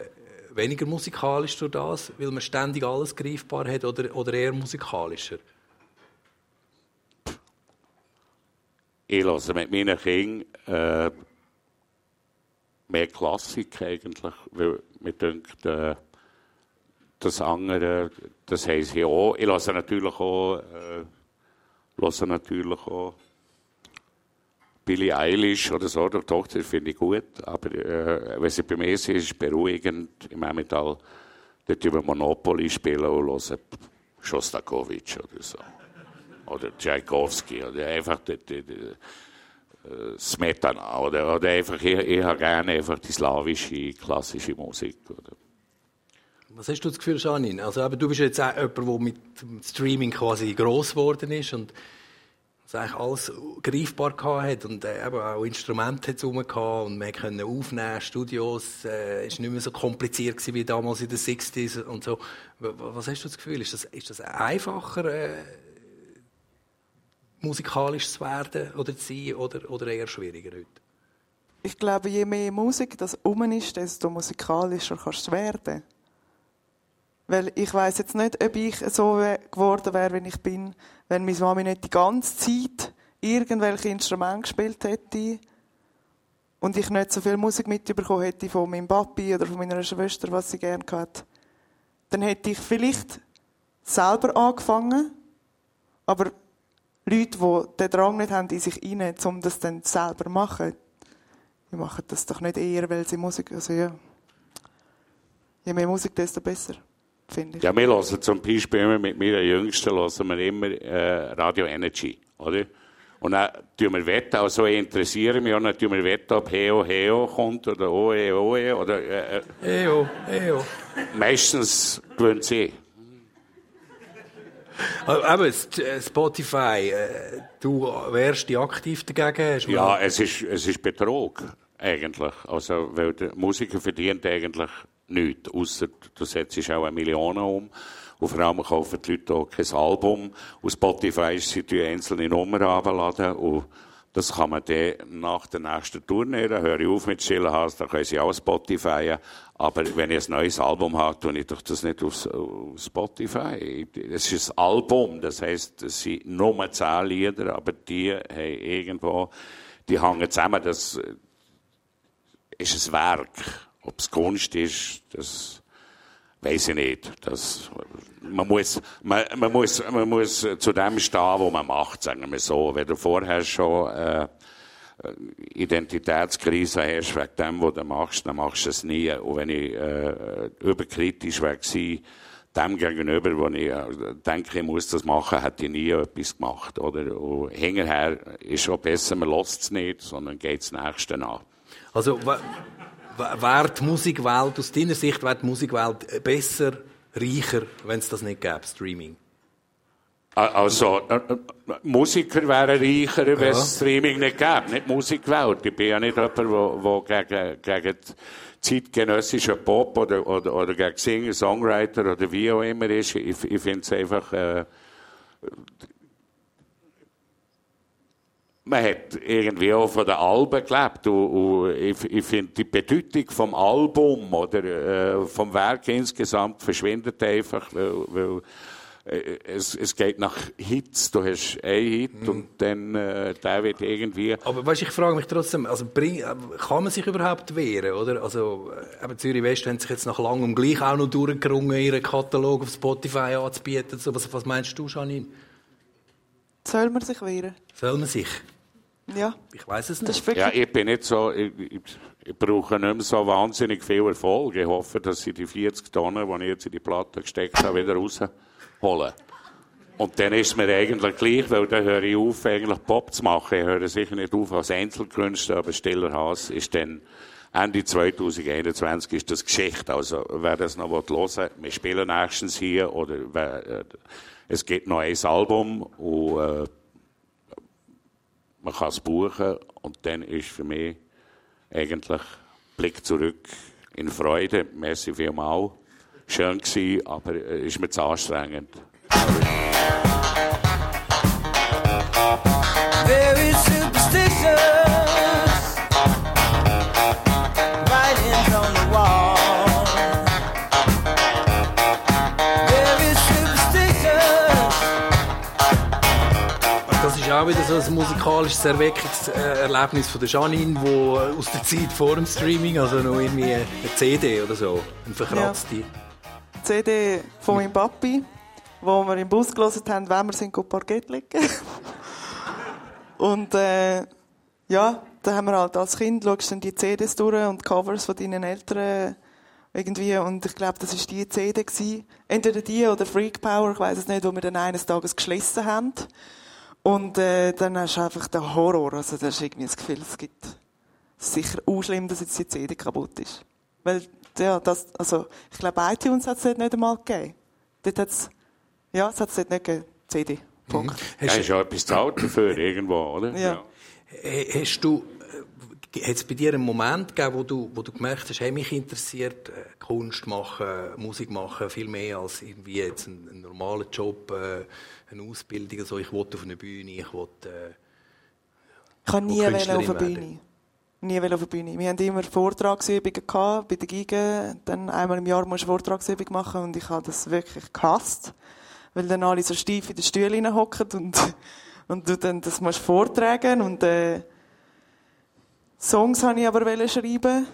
[SPEAKER 1] weniger musikalisch durch das, weil man ständig alles greifbar hat, oder, oder eher musikalischer?
[SPEAKER 2] Ich höre mit meinen Kindern äh, mehr Klassik eigentlich, weil mir denkt, äh, das andere, das haben sie auch. Ich höre natürlich auch, äh, höre natürlich auch Billie Eilish oder so, doch das finde ich gut. Aber äh, wenn sie bei mir ist, ist beruhigend. Im Emmental dort über Monopoly spielen und hören Shostakovich oder so. Oder Tchaikovsky. Oder einfach die, die, die, Smetana. Oder, oder einfach, ich, ich habe gerne einfach die slawische, klassische Musik. Oder.
[SPEAKER 1] Was hast du das Gefühl, Janine? Also, eben, du bist jetzt auch jemand, der mit Streaming quasi gross geworden ist und das eigentlich alles greifbar gehabt hat und äh, eben auch Instrumente hat rum gehabt und wir können aufnehmen, Studios, äh, ist nicht mehr so kompliziert gewesen wie damals in den 60s und so. Was hast du das Gefühl? Ist das, ist das einfacher, äh, musikalisch zu werden oder zu sein oder, oder eher schwieriger heute?
[SPEAKER 3] Ich glaube, je mehr Musik das um ist, desto musikalischer kannst du werden. Weil ich weiß jetzt nicht, ob ich so geworden wäre, wie ich bin, wenn meine Mami nicht die ganze Zeit irgendwelche Instrumente gespielt hätte und ich nicht so viel Musik mitbekommen hätte von meinem Papi oder von meiner Schwester, was sie gerne hatte. Dann hätte ich vielleicht selber angefangen, aber Leute, die den Drang nicht haben in sich rein, um das dann selber zu machen, die machen das doch nicht eher, weil sie Musik, also ja. Je mehr Musik, desto besser, finde ich.
[SPEAKER 2] Ja, wir hören zum Beispiel immer mit meiner Jüngsten hören wir immer äh, Radio Energy, oder? Und dann tun wir wetten, also ich interessiere mich, und dann tun wir wetten, ob Heo Heo kommt oder Oe Oe oder äh, äh,
[SPEAKER 1] Eo, eo.
[SPEAKER 2] meistens gewinnt sie.
[SPEAKER 1] Aber eben, äh, Spotify, äh, du wärst die aktiv dagegen?
[SPEAKER 2] Ja, es ist, es ist Betrug, eigentlich. Also, weil der Musiker verdient eigentlich nichts, außer du setzt auch eine Million um. Und vor allem kaufen die Leute auch kein Album. Und Spotify ist sie die einzelne Nummer runterladen. Und das kann man dann nach der nächsten Tournee, dann höre ich auf mit Schillerhaus, dann können sie auch Spotify. Aber wenn ich ein neues Album habe, tue ich doch das nicht auf, auf Spotify. Es ist ein Album, das heisst, es sind nur zehn Lieder, aber die haben irgendwo, die hängen zusammen, das ist ein Werk. Ob es Kunst ist, das weiß ich nicht. Das, man, muss, man, man, muss, man muss zu dem stehen, was man macht, sagen wir so. Wenn du vorher schon äh, Identitätskrise hast wegen dem, was du machst, dann machst du es nie. Und wenn ich äh, überkritisch war, dem gegenüber, wo ich äh, denke, ich muss das machen, hätte ich nie etwas gemacht. Oder? Und hinterher ist schon besser, man lässt es nicht, sondern geht das Nächste an.
[SPEAKER 1] Also, wäre die Musikwelt, aus deiner Sicht, wäre die Musikwelt besser, reicher, wenn es das nicht gäbe, Streaming?
[SPEAKER 2] Also, äh, äh, Musiker wären reicher, wenn
[SPEAKER 1] Ja.
[SPEAKER 2] es Streaming nicht gäbe, nicht Musikwelt. Ich bin ja nicht jemand, der gegen, gegen zeitgenössischen Pop oder, oder, oder gegen Singer, Songwriter oder wie auch immer ist. Ich, ich finde es einfach, äh, man hat irgendwie auch von den Alben gelebt. Und, und ich, ich finde, die Bedeutung vom Album oder äh, vom Werk insgesamt verschwindet einfach, weil, weil äh, es, es geht nach Hits. Du hast einen Hit und dann äh, der wird irgendwie...
[SPEAKER 1] Aber weißt, ich frage mich trotzdem, also bring, äh, kann man sich überhaupt wehren, oder? Also, äh, eben Zürich West haben sich jetzt nach langem gleich auch noch durchgerungen, ihren Katalog auf Spotify anzubieten. So, was, was meinst du, Janine?
[SPEAKER 3] Soll man sich wehren?
[SPEAKER 1] Soll man sich?
[SPEAKER 3] Ja.
[SPEAKER 1] Ich weiß es nicht.
[SPEAKER 2] Ja, ich bin nicht so, ich, ich, ich brauche nicht mehr so wahnsinnig viel Erfolg. Ich hoffe, dass ich die 40 Tonnen, die ich jetzt in die Platte gesteckt habe, wieder raushole. Und dann ist es mir eigentlich gleich, weil dann höre ich auf, eigentlich Pop zu machen. Ich höre sicher nicht auf als Einzelkünstler, aber Stiller Haas ist dann Ende 2021 ist das Geschichte. Also, wer das noch hören will, wir spielen nächstens hier oder wer, äh, es gibt noch ein Album und äh, man kann es buchen und dann ist für mich eigentlich Blick zurück in Freude. Merci vielmal. Schön gewesen, aber äh, ist mir zu anstrengend.
[SPEAKER 12] Very
[SPEAKER 1] auch wieder so ein musikalisches Erweckungserlebnis von der Janine, wo äh, aus der Zeit vor dem Streaming, also noch irgendwie eine CD oder so, eine verkratzte.
[SPEAKER 3] CD von meinem Papi, wo wir im Bus gelesen haben, wenn wir sind, Parkett legen. Und äh, ja, da haben wir halt als Kind, dann die CDs durch und die Covers von deinen Eltern irgendwie und ich glaube, das ist die CD gewesen. Entweder die oder Freak Power, ich weiß es nicht, wo wir dann eines Tages geschlossen haben. Und äh, dann hast du einfach den Horror, also da hast du irgendwie das Gefühl, es gibt es ist sicher auch schlimm, dass jetzt die CD kaputt ist. Weil, ja, das, also, ich glaube, iTunes hat es dort nicht einmal gegeben. Dort hat's, ja, es hat es dort nicht gegeben. CD. Punkt.
[SPEAKER 2] Ja, ist ja etwas zahlt dafür irgendwo, oder?
[SPEAKER 3] Ja.
[SPEAKER 1] Äh, Hast du, äh, hat es bei dir einen Moment gegeben, wo du, wo du gemerkt hast, hey, mich interessiert äh, Kunst machen, Musik machen viel mehr als irgendwie jetzt ein, ein normaler Job, äh, eine Ausbildung, also ich wollte auf eine Bühne, ich wollte, äh,
[SPEAKER 3] Ich kann nie auf
[SPEAKER 1] werden.
[SPEAKER 3] Bühne. Nie auf der Bühne. Wir haben immer Vortragsübungen gehabt, bei der Giga. Dann einmal im Jahr musst du eine Vortragsübung machen und ich habe das wirklich gehasst. Weil dann alle so steif in den Stühlen hocken und, und du dann das musst vortragen und, äh, Songs habe ich aber schreiben.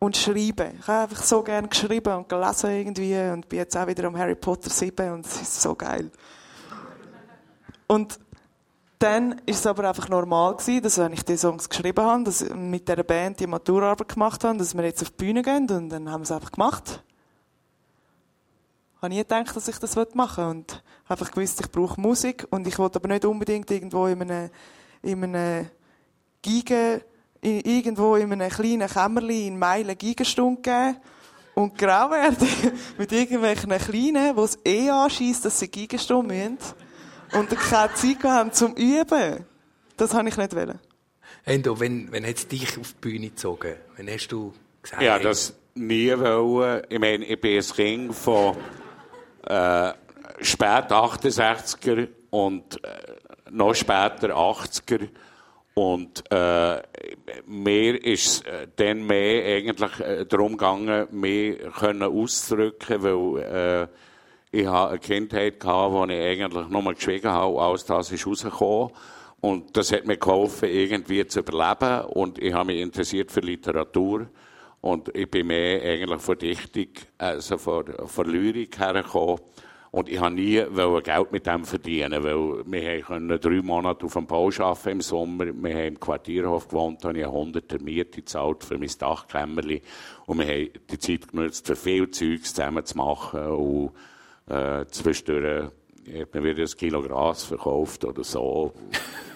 [SPEAKER 3] Und schreiben. Ich habe einfach so gerne geschrieben und gelesen irgendwie und bin jetzt auch wieder am Harry Potter 7 und es ist so geil. Und dann ist es aber einfach normal gewesen, dass wenn ich die Songs geschrieben habe, dass ich mit dieser Band die Maturarbeit gemacht haben, dass wir jetzt auf die Bühne gehen und dann haben wir es einfach gemacht. Ich habe nie gedacht, dass ich das machen will und einfach gewusst, ich brauche Musik und ich wollte aber nicht unbedingt irgendwo in einem, in einem Giga, in, irgendwo in einem kleinen Kämmerli in Meilen Gigenstunde geben und grau werden mit irgendwelchen Kleinen, die es eh anschießt, dass sie Gigenstunde müssen und keine Zeit haben zum Üben. Das habe ich nicht wollen.
[SPEAKER 1] Endo, wenn, wenn hat es dich auf die Bühne gezogen? Wenn hast du gesagt,
[SPEAKER 2] Ja, das nie wollen. Ich meine, ich bin ein Kind von äh, spät 68er und äh, noch später 80er. Und äh, mir ist es äh, dann mehr eigentlich äh, darum gegangen, mich können auszudrücken, weil äh, ich eine Kindheit gehabt, wo ich eigentlich nur geschwiegen habe, alles das ist rausgekommen. Und das hat mir geholfen, irgendwie zu überleben. Und ich habe mich interessiert für Literatur. Und ich bin mehr eigentlich von Dichtung, also von, von Lyrik hergekommen. Und ich habe nie Geld mit dem verdienen, weil wir können drei Monate auf dem Bau arbeiten im Sommer. Wir haben im Quartierhof gewohnt, habe ich 100 Miete gezahlt für mein Dachkämmerli. Und wir haben die Zeit genutzt, für viel Zeugs zusammen zu machen. Und äh, zwischendurch hat man wieder ein Kilo Gras verkauft oder so.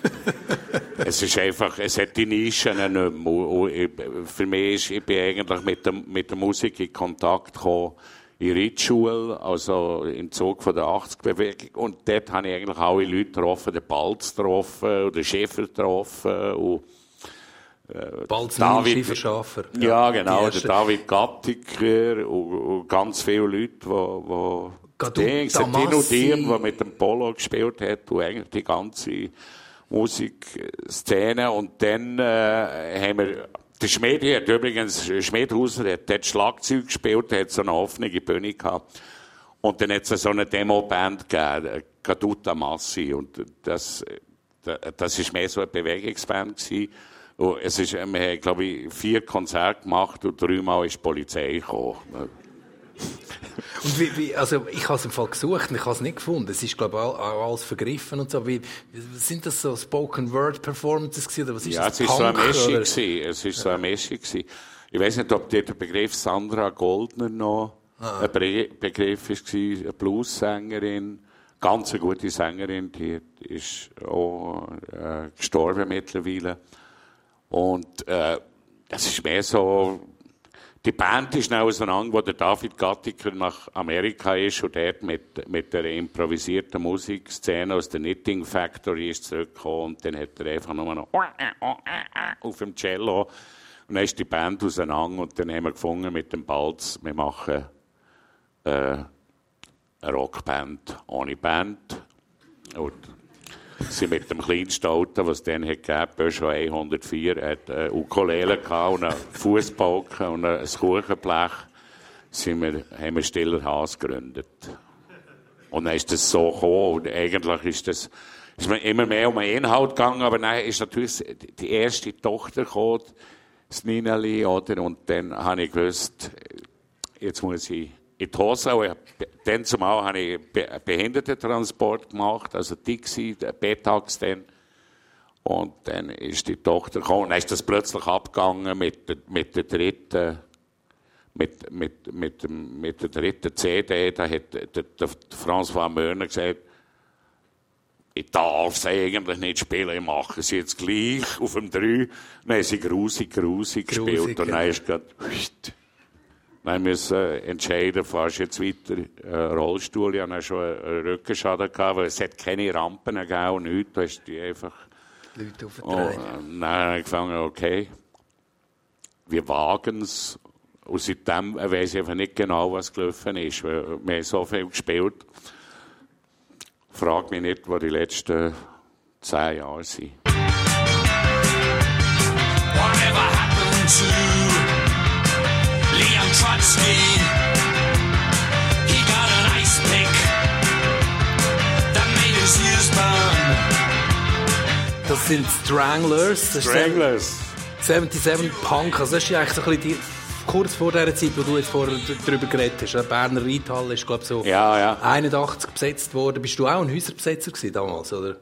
[SPEAKER 2] es ist einfach, es hat die Nischen nicht mehr. Und ich- Für mich ist, ich bin eigentlich mit der, mit der Musik in Kontakt gekommen in Ritschule, also im Zug von der 80-Bewegung. Und dort habe ich eigentlich alle Leute getroffen, den Balz getroffen, und den Schäfer getroffen, und äh,
[SPEAKER 1] Balz
[SPEAKER 2] David-
[SPEAKER 1] Schafer.
[SPEAKER 2] Ja, genau, der David Gattiker und, und ganz viele Leute, die, Dings, der
[SPEAKER 1] Damassi.
[SPEAKER 2] Diem, der mit dem Polo gespielt hat, und eigentlich die ganze Musikszene. Und dann äh, haben wir, der Schmiedi hat übrigens, Schmiedhauser hat dort Schlagzeug gespielt, der hat so eine offene Bühne gehabt. Und dann hat es so eine Demo-Band gegeben, Caduta Massi. Und das, das ist mehr so eine Bewegungsband gewesen. Und es ist, wir haben, glaube ich, vier Konzerte gemacht und dreimal ist die Polizei gekommen.
[SPEAKER 1] Und wie, wie, also ich habe es im Fall gesucht und ich habe es nicht gefunden. Es ist glaube ich auch, alles vergriffen und so. Wie, sind das so Spoken Word Performances gewesen, oder was ist
[SPEAKER 2] ja,
[SPEAKER 1] das?
[SPEAKER 2] es ist so eine Mischung. Es ist so eine Mischung. Ich weiß nicht, ob der Begriff Sandra Goldner noch
[SPEAKER 1] Ah.
[SPEAKER 2] ein Bre Begriff ist gewesen. Eine Blues-Sängerin. Ganz eine gute Sängerin. Die ist auch äh, gestorben mittlerweile. Und äh, es ist mehr so, die Band ist schnell auseinander, wo der David Gattiker nach Amerika ist und dort mit, mit der improvisierten Musikszene aus der Knitting Factory ist zurückgekommen und dann hat er einfach nur noch auf dem Cello. Und dann ist die Band auseinander und dann haben wir gefunden mit dem Balz, wir machen äh, eine Rockband ohne Band. Und sind mit dem kleinsten Auto, was es dann gegeben, Peugeot 104, hat eine Ukulele gehabt und einen Fußbalken und ein Kuchenblech, sind wir, haben wir Stiller Haas gegründet. Und dann ist das so gekommen und eigentlich ist das, ist mir immer mehr um den Inhalt gegangen, aber dann ist natürlich die erste Tochter gekommen, das Nineli, oder, und dann habe ich gewusst, jetzt muss ich in ich- Dann zumal habe ich Be- Behindertentransport gemacht, also Dixie, Betax dann. Und dann ist die Tochter gekommen, dann ist das plötzlich abgegangen mit der, mit der dritten, mit, mit, mit, mit der dritten CD. Da hat der, der, François Mörner gesagt, ich darf sie eigentlich nicht spielen, ich mache sie jetzt gleich auf dem 3. Dann haben sie grusig, grusig gespielt und dann ist gerade, dann müssen wir entscheiden, fahrst du jetzt weiter äh, Rollstuhl. Ich hatte schon einen Rückenschaden, gehabt, weil es hat keine Rampen gegeben und nichts. Da ist die einfach...
[SPEAKER 1] Leute auf
[SPEAKER 2] Oh, äh, habe ich gefangen, okay, wir wagen es. Und seitdem weiß ich einfach nicht genau, was gelaufen ist. Weil wir haben so viel gespielt. Frag mich nicht, wo die letzten zehn Jahre sind.
[SPEAKER 13] Whatever happened to
[SPEAKER 1] sind Stranglers.
[SPEAKER 2] Stranglers.
[SPEAKER 1] 77 Punk. Also das ist ja eigentlich so ein bisschen die, kurz vor der Zeit, wo du jetzt vorher darüber geredet hast. Der Berner Reithal ist, glaube ich, so
[SPEAKER 2] Ja, ja.
[SPEAKER 1] 81 besetzt worden. Bist du auch ein Häuserbesetzer gewesen damals, oder?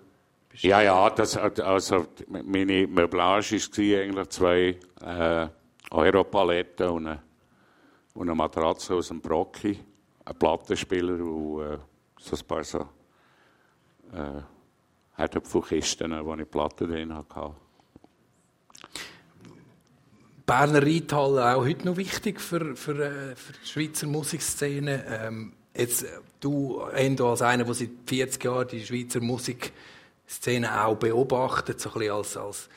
[SPEAKER 2] Ja, ja, das, also meine Möblage war eigentlich zwei äh, Europaletten und eine, und eine Matratze aus dem Brocki, ein Plattenspieler und äh, so ein paar so äh, Herdöpfelkisten, wo ich Platten drin hatte.
[SPEAKER 1] Berner Reithal auch heute noch wichtig für, für, äh, für die Schweizer Musikszene. Ähm, jetzt, äh, du, Endo, als einer, der seit 40 Jahren die Schweizer Musikszene auch beobachtet, so ein bisschen als, als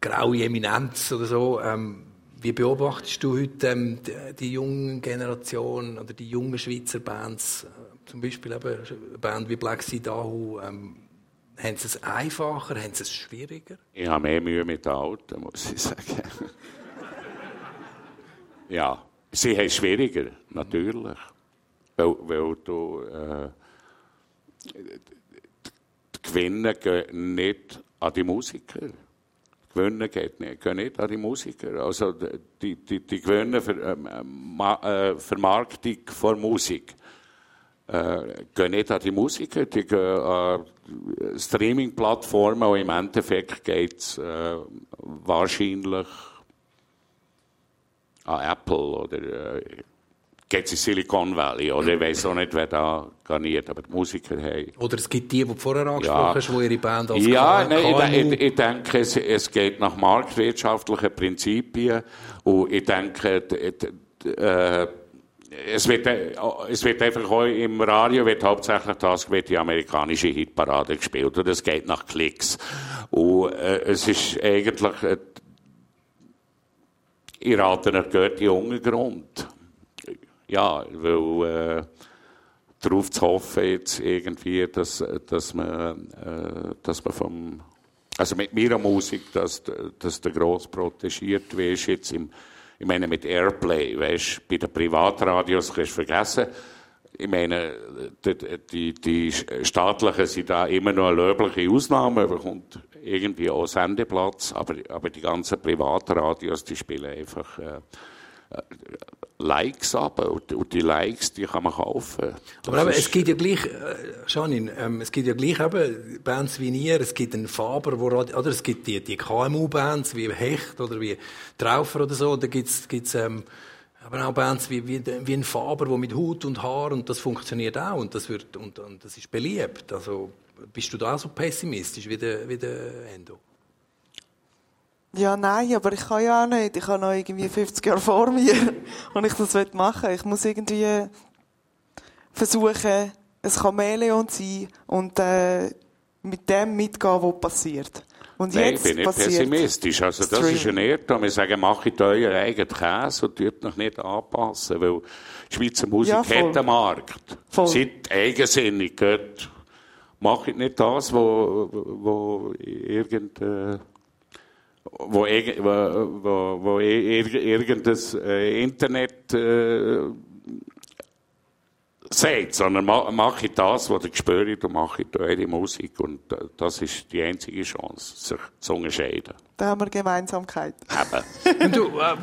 [SPEAKER 1] graue Eminenz oder so. Ähm, wie beobachtest du heute ähm, die, die junge Generation oder die jungen Schweizer Bands, äh, zum Beispiel eben eine Band wie Black Sea Dahoo, ähm, haben sie es einfacher, haben sie es schwieriger?
[SPEAKER 2] Ich habe mehr Mühe mit den Alten, muss ich sagen. ja, sie haben es schwieriger, natürlich. Weil, weil du, äh, die Gewinne gehen nicht an die Musiker. Die Gewinne geht nicht, gehen nicht an die Musiker. Also die, die, die Gewinne für ähm, äh, Vermarktung von Musik gehen nicht an die Musiker, die gehen an Streaming-Plattformen und im Endeffekt geht es äh, wahrscheinlich an Apple oder äh, geht es in Silicon Valley oder? Ich weiß auch nicht, wer da garniert, aber die Musiker haben.
[SPEAKER 1] Oder es gibt die, die du vorher angesprochen hast, die ihre Band als
[SPEAKER 2] Ja, nein, ich, ich, denke, es, es geht nach marktwirtschaftlichen Prinzipien. Und ich denke, d- d- äh, es wird, es wird einfach auch im Radio wird hauptsächlich das wird die amerikanische Hitparade gespielt. Und es geht nach Klicks. Und äh, es ist eigentlich äh, ich rate nach gehört die Grund ja weil äh, darauf zu hoffen jetzt irgendwie dass dass man äh, dass man vom also mit meiner Musik dass dass der gross protegiert ist jetzt im ich meine, mit Airplay, weißt, bei den Privatradios kannst du vergessen. Ich meine, die, die, die staatlichen sind da immer noch eine löbliche Ausnahme, bekommt irgendwie auch Sendeplatz, aber, aber die ganzen Privatradios, die spielen einfach äh, Likes ab und, die Likes, die kann man kaufen.
[SPEAKER 1] Aber
[SPEAKER 2] Das
[SPEAKER 1] eben,
[SPEAKER 2] ist-
[SPEAKER 1] es gibt ja gleich, äh, Janine, ähm, es gibt ja gleich eben Bands wie ihr, es gibt einen Faber, wo, oder es gibt die, die KMU-Bands wie Hecht oder wie Traufer oder so, da gibt's gibt's ähm, aber auch Bands wie, wie, wie ein Faber, wo mit Hut und Haar und das funktioniert auch und das wird und, und das ist beliebt. Also bist du da auch so pessimistisch wie der, wie der Endo?
[SPEAKER 3] Ja, nein, aber ich kann ja auch nicht. Ich habe noch irgendwie 50 Jahre vor mir und ich das machen will. Ich muss irgendwie versuchen, ein Chamäleon zu sein und äh, mit dem mitgehen, was passiert. Und
[SPEAKER 2] Nein, ich bin nicht pessimistisch. Also, das
[SPEAKER 3] Streaming.
[SPEAKER 2] ist ein Irrtum. Wir sagen, macht euren eigenen Käse und tut noch nicht anpassen, weil die Schweizer Musik
[SPEAKER 3] Ja, voll.
[SPEAKER 2] hat einen Markt.
[SPEAKER 3] Voll.
[SPEAKER 2] Seid eigensinnig, geht. Macht nicht das, wo, wo irgend, äh, wo, wo, wo, wo ir- irgendein äh, Internet äh, sagt, sondern ma, mache das, was ihr spürt und mache eure Musik. Und äh, das ist die einzige Chance, sich zu unterscheiden.
[SPEAKER 3] Da haben wir Gemeinsamkeit.
[SPEAKER 2] Eben.
[SPEAKER 1] Und du, äh,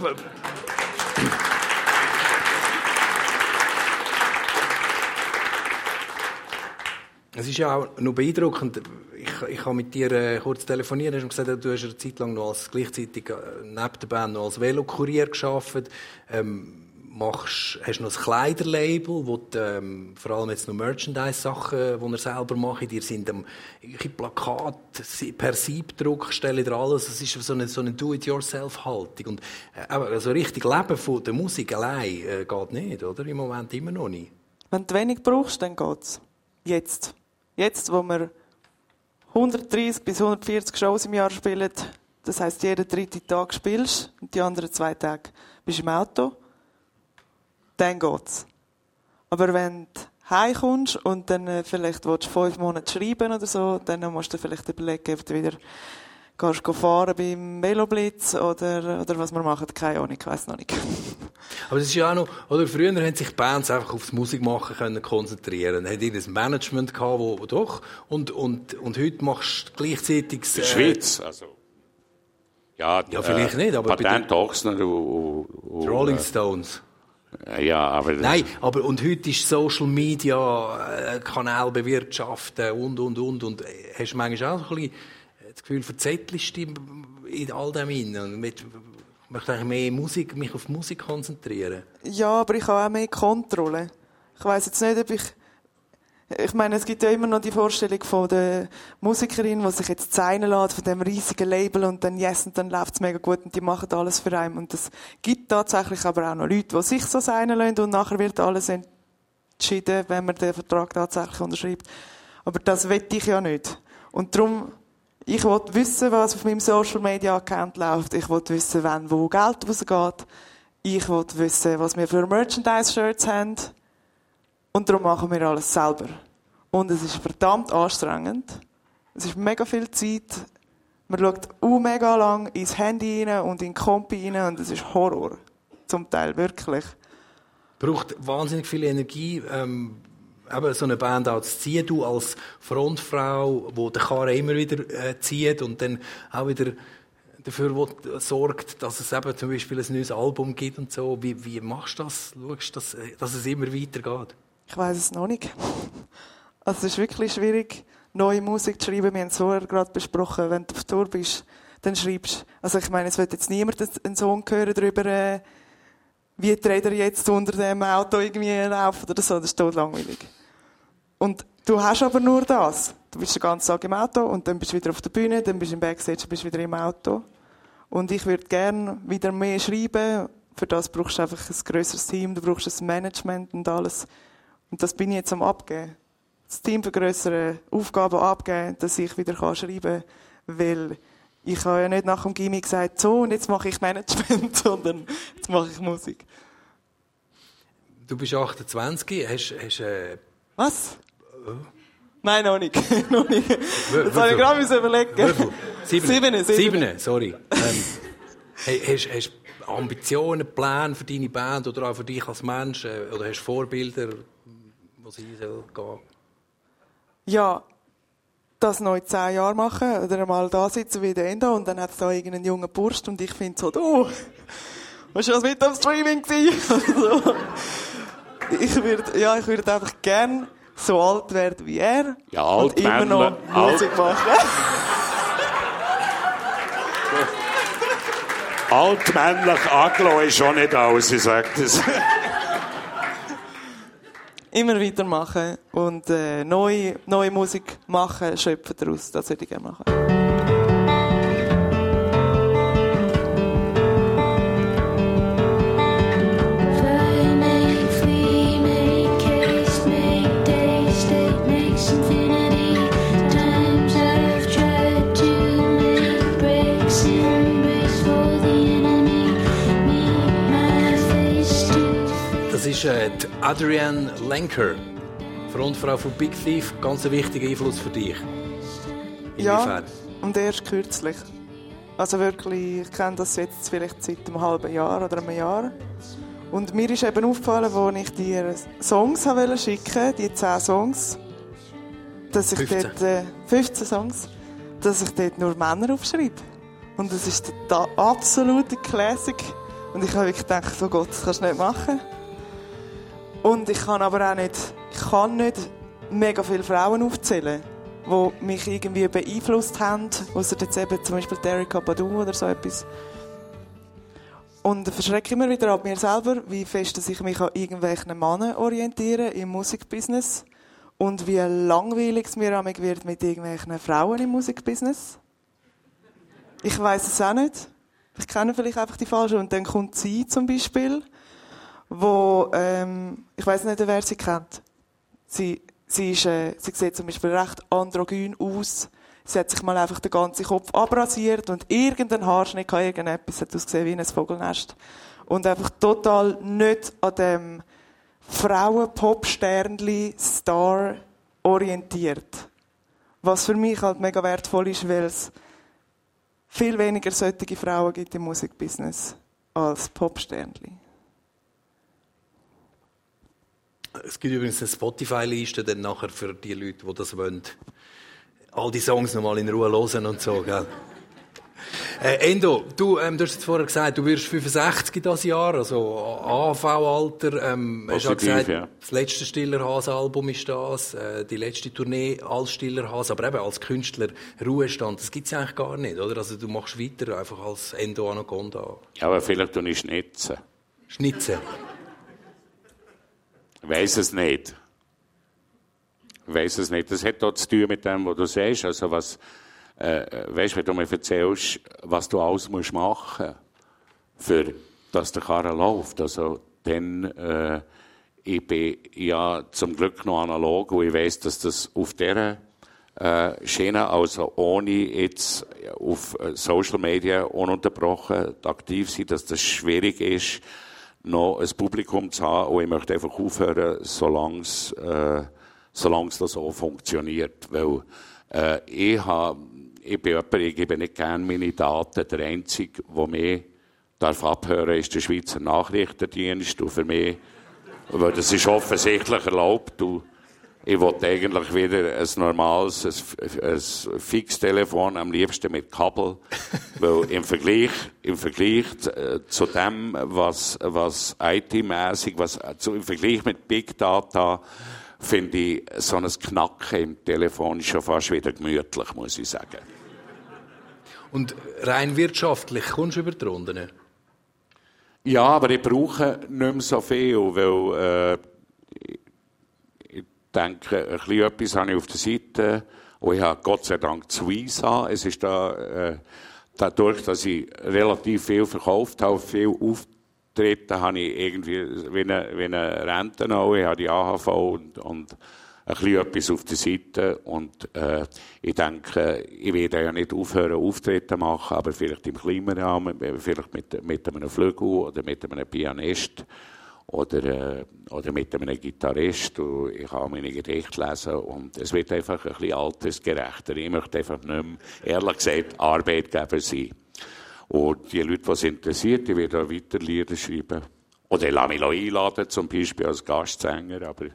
[SPEAKER 1] es ist ja auch noch beeindruckend. Ich ich, habe mit dir äh, kurz telefoniert, mir gesagt, du hast eine Zeit lang noch als, gleichzeitig äh, neben der Band noch als Velokurier gearbeitet. Ähm, machst, hast noch ein Kleiderlabel, wo du, ähm, vor allem jetzt noch Merchandise-Sachen, die ihr selber macht. Ihr sind am si- per Siebdruck, stellen ihr alles. Es ist so eine, so eine Do-it-yourself-Haltung. Und äh, aber so richtig Leben von der Musik allein äh, geht nicht, oder? Im Moment immer noch nicht.
[SPEAKER 3] Wenn du wenig brauchst, dann geht's. Jetzt. Jetzt, wo wir 130 bis 140 Shows im Jahr spielen, das heisst, jeden dritten Tag spielst und die anderen zwei Tage bist du im Auto, dann geht's. Aber wenn du heimkommst und dann äh, vielleicht willst fünf Monate schreiben oder so, dann musst du vielleicht überlegen, ob du wieder gehst go fahren beim Veloblitz oder, oder was wir machen, keine Ahnung, ich weiss noch nicht.
[SPEAKER 1] Aber es ist ja auch noch, oder früher haben sich Bands einfach aufs Musikmachen können konzentrieren. Hat ihr ein Management gehabt, wo, doch, und, und, und heute machst du gleichzeitig,
[SPEAKER 2] In der Schweiz, also. Ja,
[SPEAKER 1] Ja, vielleicht nicht, aber bei
[SPEAKER 2] Patent Ochsner und, und,
[SPEAKER 1] Rolling
[SPEAKER 2] äh,
[SPEAKER 1] Stones.
[SPEAKER 2] Ja, aber.
[SPEAKER 1] Nein, aber und heute ist Social Media, äh, Kanal bewirtschaften und, und, und, und. äh, Hast du manchmal auch ein bisschen das Gefühl, verzettelst dich in all dem hinein und mit, ich möchte eigentlich mehr Musik, mich auf Musik konzentrieren.
[SPEAKER 3] Ja, aber ich habe auch mehr Kontrolle. Ich weiß jetzt nicht, ob ich... Ich meine, es gibt ja immer noch die Vorstellung von der Musikerin, die sich jetzt zeichnen lässt von dem riesigen Label und dann yes, und dann läuft es mega gut und die machen alles für einen. Und es gibt tatsächlich aber auch noch Leute, die sich so sein lassen und nachher wird alles entschieden, wenn man den Vertrag tatsächlich unterschreibt. Aber das will ich ja nicht. Und darum, ich will wissen, was auf meinem Social Media Account läuft. Ich will wissen, wann wo Geld rausgeht. Ich will wissen, was wir für Merchandise-Shirts haben. Und darum machen wir alles selber. Und es ist verdammt anstrengend. Es ist mega viel Zeit. Man schaut auch mega lang ins Handy rein und in den Kompi rein und es ist Horror. Zum Teil wirklich.
[SPEAKER 1] braucht wahnsinnig viel Energie, ähm, eben so eine Band auch ziehen. Du als Frontfrau, die den Karren immer wieder äh, zieht und dann auch wieder dafür wo, sorgt, dass es eben zum Beispiel ein neues Album gibt und so. Wie, wie machst du das? Schaust du, dass, äh, dass es immer weitergeht?
[SPEAKER 3] Ich weiß es noch nicht. Also es ist wirklich schwierig, neue Musik zu schreiben. Wir haben es vorher gerade besprochen. Wenn du auf Tour bist, dann schreibst Also ich meine, es wird jetzt niemand einen Song hören darüber, äh, wie die Räder jetzt unter dem Auto irgendwie laufen oder so. Das ist tot langweilig. Und du hast aber nur das. Du bist den ganzen Tag im Auto und dann bist du wieder auf der Bühne, dann bist du im Backstage, bist du wieder im Auto. Und ich würde gerne wieder mehr schreiben. Für das brauchst du einfach ein grösseres Team, du brauchst ein Management und alles. Und das bin ich jetzt am Abgeben. Das Team vergrößern, Aufgaben abgeben, dass ich wieder kann schreiben kann. Weil ich habe ja nicht nach dem Gimmick gesagt, so, und jetzt mache ich Management, sondern jetzt mache ich Musik.
[SPEAKER 1] Du bist 28, hast, hast äh,
[SPEAKER 3] Was? Nein, noch nicht. noch nicht. Das habe ich gerade müssen überlegen.
[SPEAKER 1] Sieben.
[SPEAKER 3] Sieben, sieben.
[SPEAKER 1] Sieben, sorry. Ähm, hey, hast, hast du Ambitionen, Pläne für deine Band oder auch für dich als Mensch? Äh, oder hast du Vorbilder, wo sie soll gehen?
[SPEAKER 3] Ja, das noch in zehn Jahren machen oder einmal da sitzen wie der Endo und dann hat es da irgendeinen jungen Burst und ich finde so, du, was du das mit am Streaming gewesen? so. Ich würde, ja, ich würde einfach gern so alt werden wie er
[SPEAKER 2] Ja,
[SPEAKER 3] und immer noch
[SPEAKER 2] Alt-
[SPEAKER 3] Musik machen.
[SPEAKER 2] Altmännlich angelassen ist schon nicht alles, ich sage das.
[SPEAKER 3] immer weitermachen und äh, neue, neue Musik machen, schöpfen daraus. Das würde ich gerne machen.
[SPEAKER 1] Die Adrienne Lenker, Frontfrau von Big Thief. Ganz ein wichtiger Einfluss für dich.
[SPEAKER 3] Ja,
[SPEAKER 1] Inwiefern?
[SPEAKER 3] und erst kürzlich. Also wirklich, ich kenne das jetzt vielleicht seit einem halben Jahr oder einem Jahr. Und mir ist eben aufgefallen, als ich dir Songs wollte schicken, die 10 Songs, dass ich
[SPEAKER 1] 15.
[SPEAKER 3] dort, äh, 15 Songs, dass ich dort nur Männer aufschreibe. Und das ist der absolute Classic. Und ich habe wirklich gedacht, oh Gott, das kannst du nicht machen. Und ich kann aber auch nicht, ich kann nicht mega viele Frauen aufzählen. die mich irgendwie beeinflusst haben, außer jetzt eben zum Beispiel Derek Badu oder so etwas. Und ich verschrecke immer wieder ab mir selber, wie fest ich mich an irgendwelchen Männern orientiere im Musikbusiness und wie langweilig es mir wird mit irgendwelchen Frauen im Musikbusiness. Ich weiß es auch nicht. Ich kenne vielleicht einfach die falsche. Und dann kommt sie zum Beispiel, wo ähm, ich weiß nicht, wer sie kennt. Sie, sie, ist, äh, sie sieht zum Beispiel recht androgyn aus. Sie hat sich mal einfach den ganzen Kopf abrasiert und irgendein Haarschnitt, kann irgendetwas, hat ausgesehen wie ein Vogelnest. Und einfach total nicht an dem Frauen-Pop-Sternli-Star orientiert. Was für mich halt mega wertvoll ist, weil es viel weniger solche Frauen gibt im Musikbusiness als Popsternli.
[SPEAKER 1] Es gibt übrigens eine Spotify-Liste dann nachher für die Leute, die das wollen. All die Songs nochmal in Ruhe hören und so, gell? Äh, Endo, du, ähm, du hast jetzt vorher gesagt, du wirst 65 in diesem Jahr, also AV-Alter. Ähm, hast ja
[SPEAKER 2] Positiv,
[SPEAKER 1] gesagt,
[SPEAKER 2] ja.
[SPEAKER 1] das letzte Stillerhase-Album ist das, äh, die letzte Tournee als Stillerhase, aber eben als Künstler Ruhestand, das gibt's ja eigentlich gar nicht, oder? Also du machst weiter einfach als Endo Anaconda.
[SPEAKER 2] Ja, aber vielleicht tue ich schnitzen.
[SPEAKER 1] Schnitzen?
[SPEAKER 2] Weiss es nicht. Ich weiss es nicht. Das hat auch zu tun mit dem, was du sagst. Also was, äh, weißt, wenn du mir erzählst, was du alles musst machen für dass der Karren läuft. Also, dann, äh, ich bin ja zum Glück noch analog und ich weiss, dass das auf dieser äh, Schiene, also ohne jetzt auf äh, Social Media ununterbrochen aktiv sein, dass das schwierig ist, noch ein Publikum zu haben. Und ich möchte einfach aufhören, solange es, äh, solange es das so funktioniert. Weil äh, ich, hab, ich bin jemand, ich gebe nicht gerne meine Daten. Der Einzige, der mich darf abhören ist der Schweizer Nachrichtendienst. Und für mich, weil das ist offensichtlich erlaubt. Und ich wollte eigentlich wieder ein normales, ein, ein Fixtelefon, am liebsten mit Kabel. Weil im Vergleich, im Vergleich äh, zu dem, was, was IT-mäßig, was, zu, im Vergleich mit Big Data, finde ich so ein Knacken im Telefon schon fast wieder gemütlich, muss ich sagen.
[SPEAKER 1] Und rein wirtschaftlich kommst du über die Runden?
[SPEAKER 2] Ja, aber ich brauche nicht mehr so viel, weil, äh, denke, ein bisschen etwas habe ich auf der Seite. Und ich habe Gott sei Dank zu Visa. Es ist da, äh, dadurch, dass ich relativ viel verkauft habe, viel Auftritte, habe ich irgendwie wie eine, wie eine Rente noch. Ich habe die AHV und, und ein bisschen etwas auf der Seite. Und äh, ich denke, ich werde ja nicht aufhören, Auftritte machen, aber vielleicht im kleinen Rahmen, vielleicht mit, mit einem Flügel oder mit einem Pianist oder, äh, oder mit einem Gitarrist. Und ich kann meine Gedichte lesen und es wird einfach ein bisschen altersgerechter. Ich möchte einfach nicht mehr, ehrlich gesagt, Arbeitgeber sein. Und die Leute, die es interessiert, die werden auch weiter Lieder schreiben. Oder ich lasse mich einladen, zum Beispiel als Gastsänger, aber...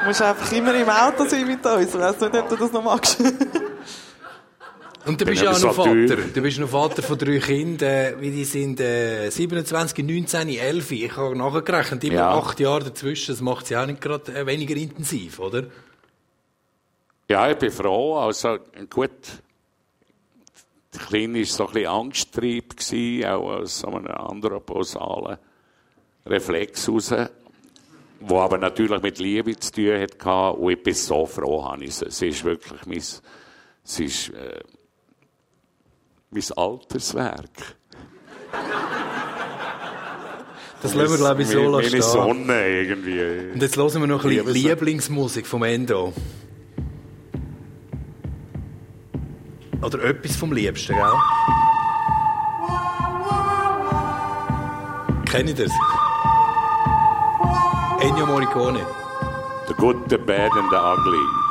[SPEAKER 3] Du musst einfach immer im Auto sein mit uns. Ich weiss nicht, ob du das noch magst.
[SPEAKER 1] Und du bist ja auch noch Vater. Du bist noch Vater von drei Kindern. Wie die sind äh, 27, 19, 11. Ich habe nachgerechnet. Immer
[SPEAKER 2] Ja.
[SPEAKER 1] acht Jahre dazwischen. Das macht sie auch nicht gerade äh, weniger intensiv, oder?
[SPEAKER 2] Ja, ich bin froh. Also, gut. Der Kleine war so ein bisschen Angsttrieb, gewesen, auch aus einem anthroposalen Reflex raus, wo aber natürlich mit Liebe zu tun hatte. Und ich bin so froh, habe ich sie. Sie ist wirklich mein, sie ist, äh, mein Alterswerk.
[SPEAKER 1] Das lassen wir, glaube ich, so
[SPEAKER 2] Meine-
[SPEAKER 1] lassen
[SPEAKER 2] Meine. Sonne irgendwie.
[SPEAKER 1] Und jetzt hören wir noch ein bisschen Lieblingsmusik vom Endo. Oder etwas vom Liebsten, gell? Kennt ihr das? Ennio Morricone.
[SPEAKER 2] The Good, the Bad and the Ugly.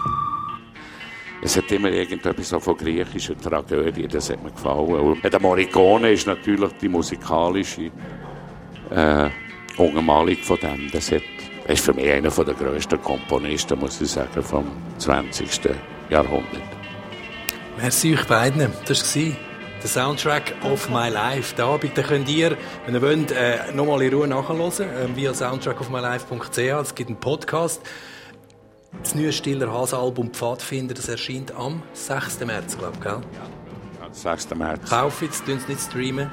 [SPEAKER 2] Es hat immer irgendetwas von griechischer Tragödie, das hat mir gefallen. Und der Morricone ist natürlich die musikalische äh, Untermalung von dem. Das hat, ist für mich einer der grössten Komponisten, muss ich sagen, vom 20. Jahrhundert.
[SPEAKER 1] Merci euch beiden. Das war der Soundtrack of My Life. Den Abend könnt ihr, wenn ihr wollt, äh, nochmal in Ruhe nachhören, äh, via soundtrackofmylife.ch. Es gibt einen Podcast. Das neue Stiller Hase Album Pfadfinder, das erscheint am 6. März, glaube ich, gell?
[SPEAKER 2] 6. März.
[SPEAKER 1] Kaufen tun es nicht streamen.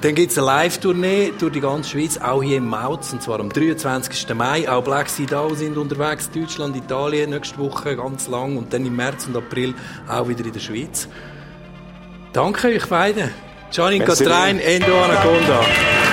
[SPEAKER 1] Dann gibt es eine Live-Tournee durch die ganze Schweiz, auch hier im Mautz, und zwar am 23. Mai. Auch Black Sea Doll sind unterwegs, Deutschland, Italien, nächste Woche ganz lang und dann im März und April auch wieder in der Schweiz. Danke euch beiden. Katrein,
[SPEAKER 2] bien.
[SPEAKER 1] Endo Anaconda.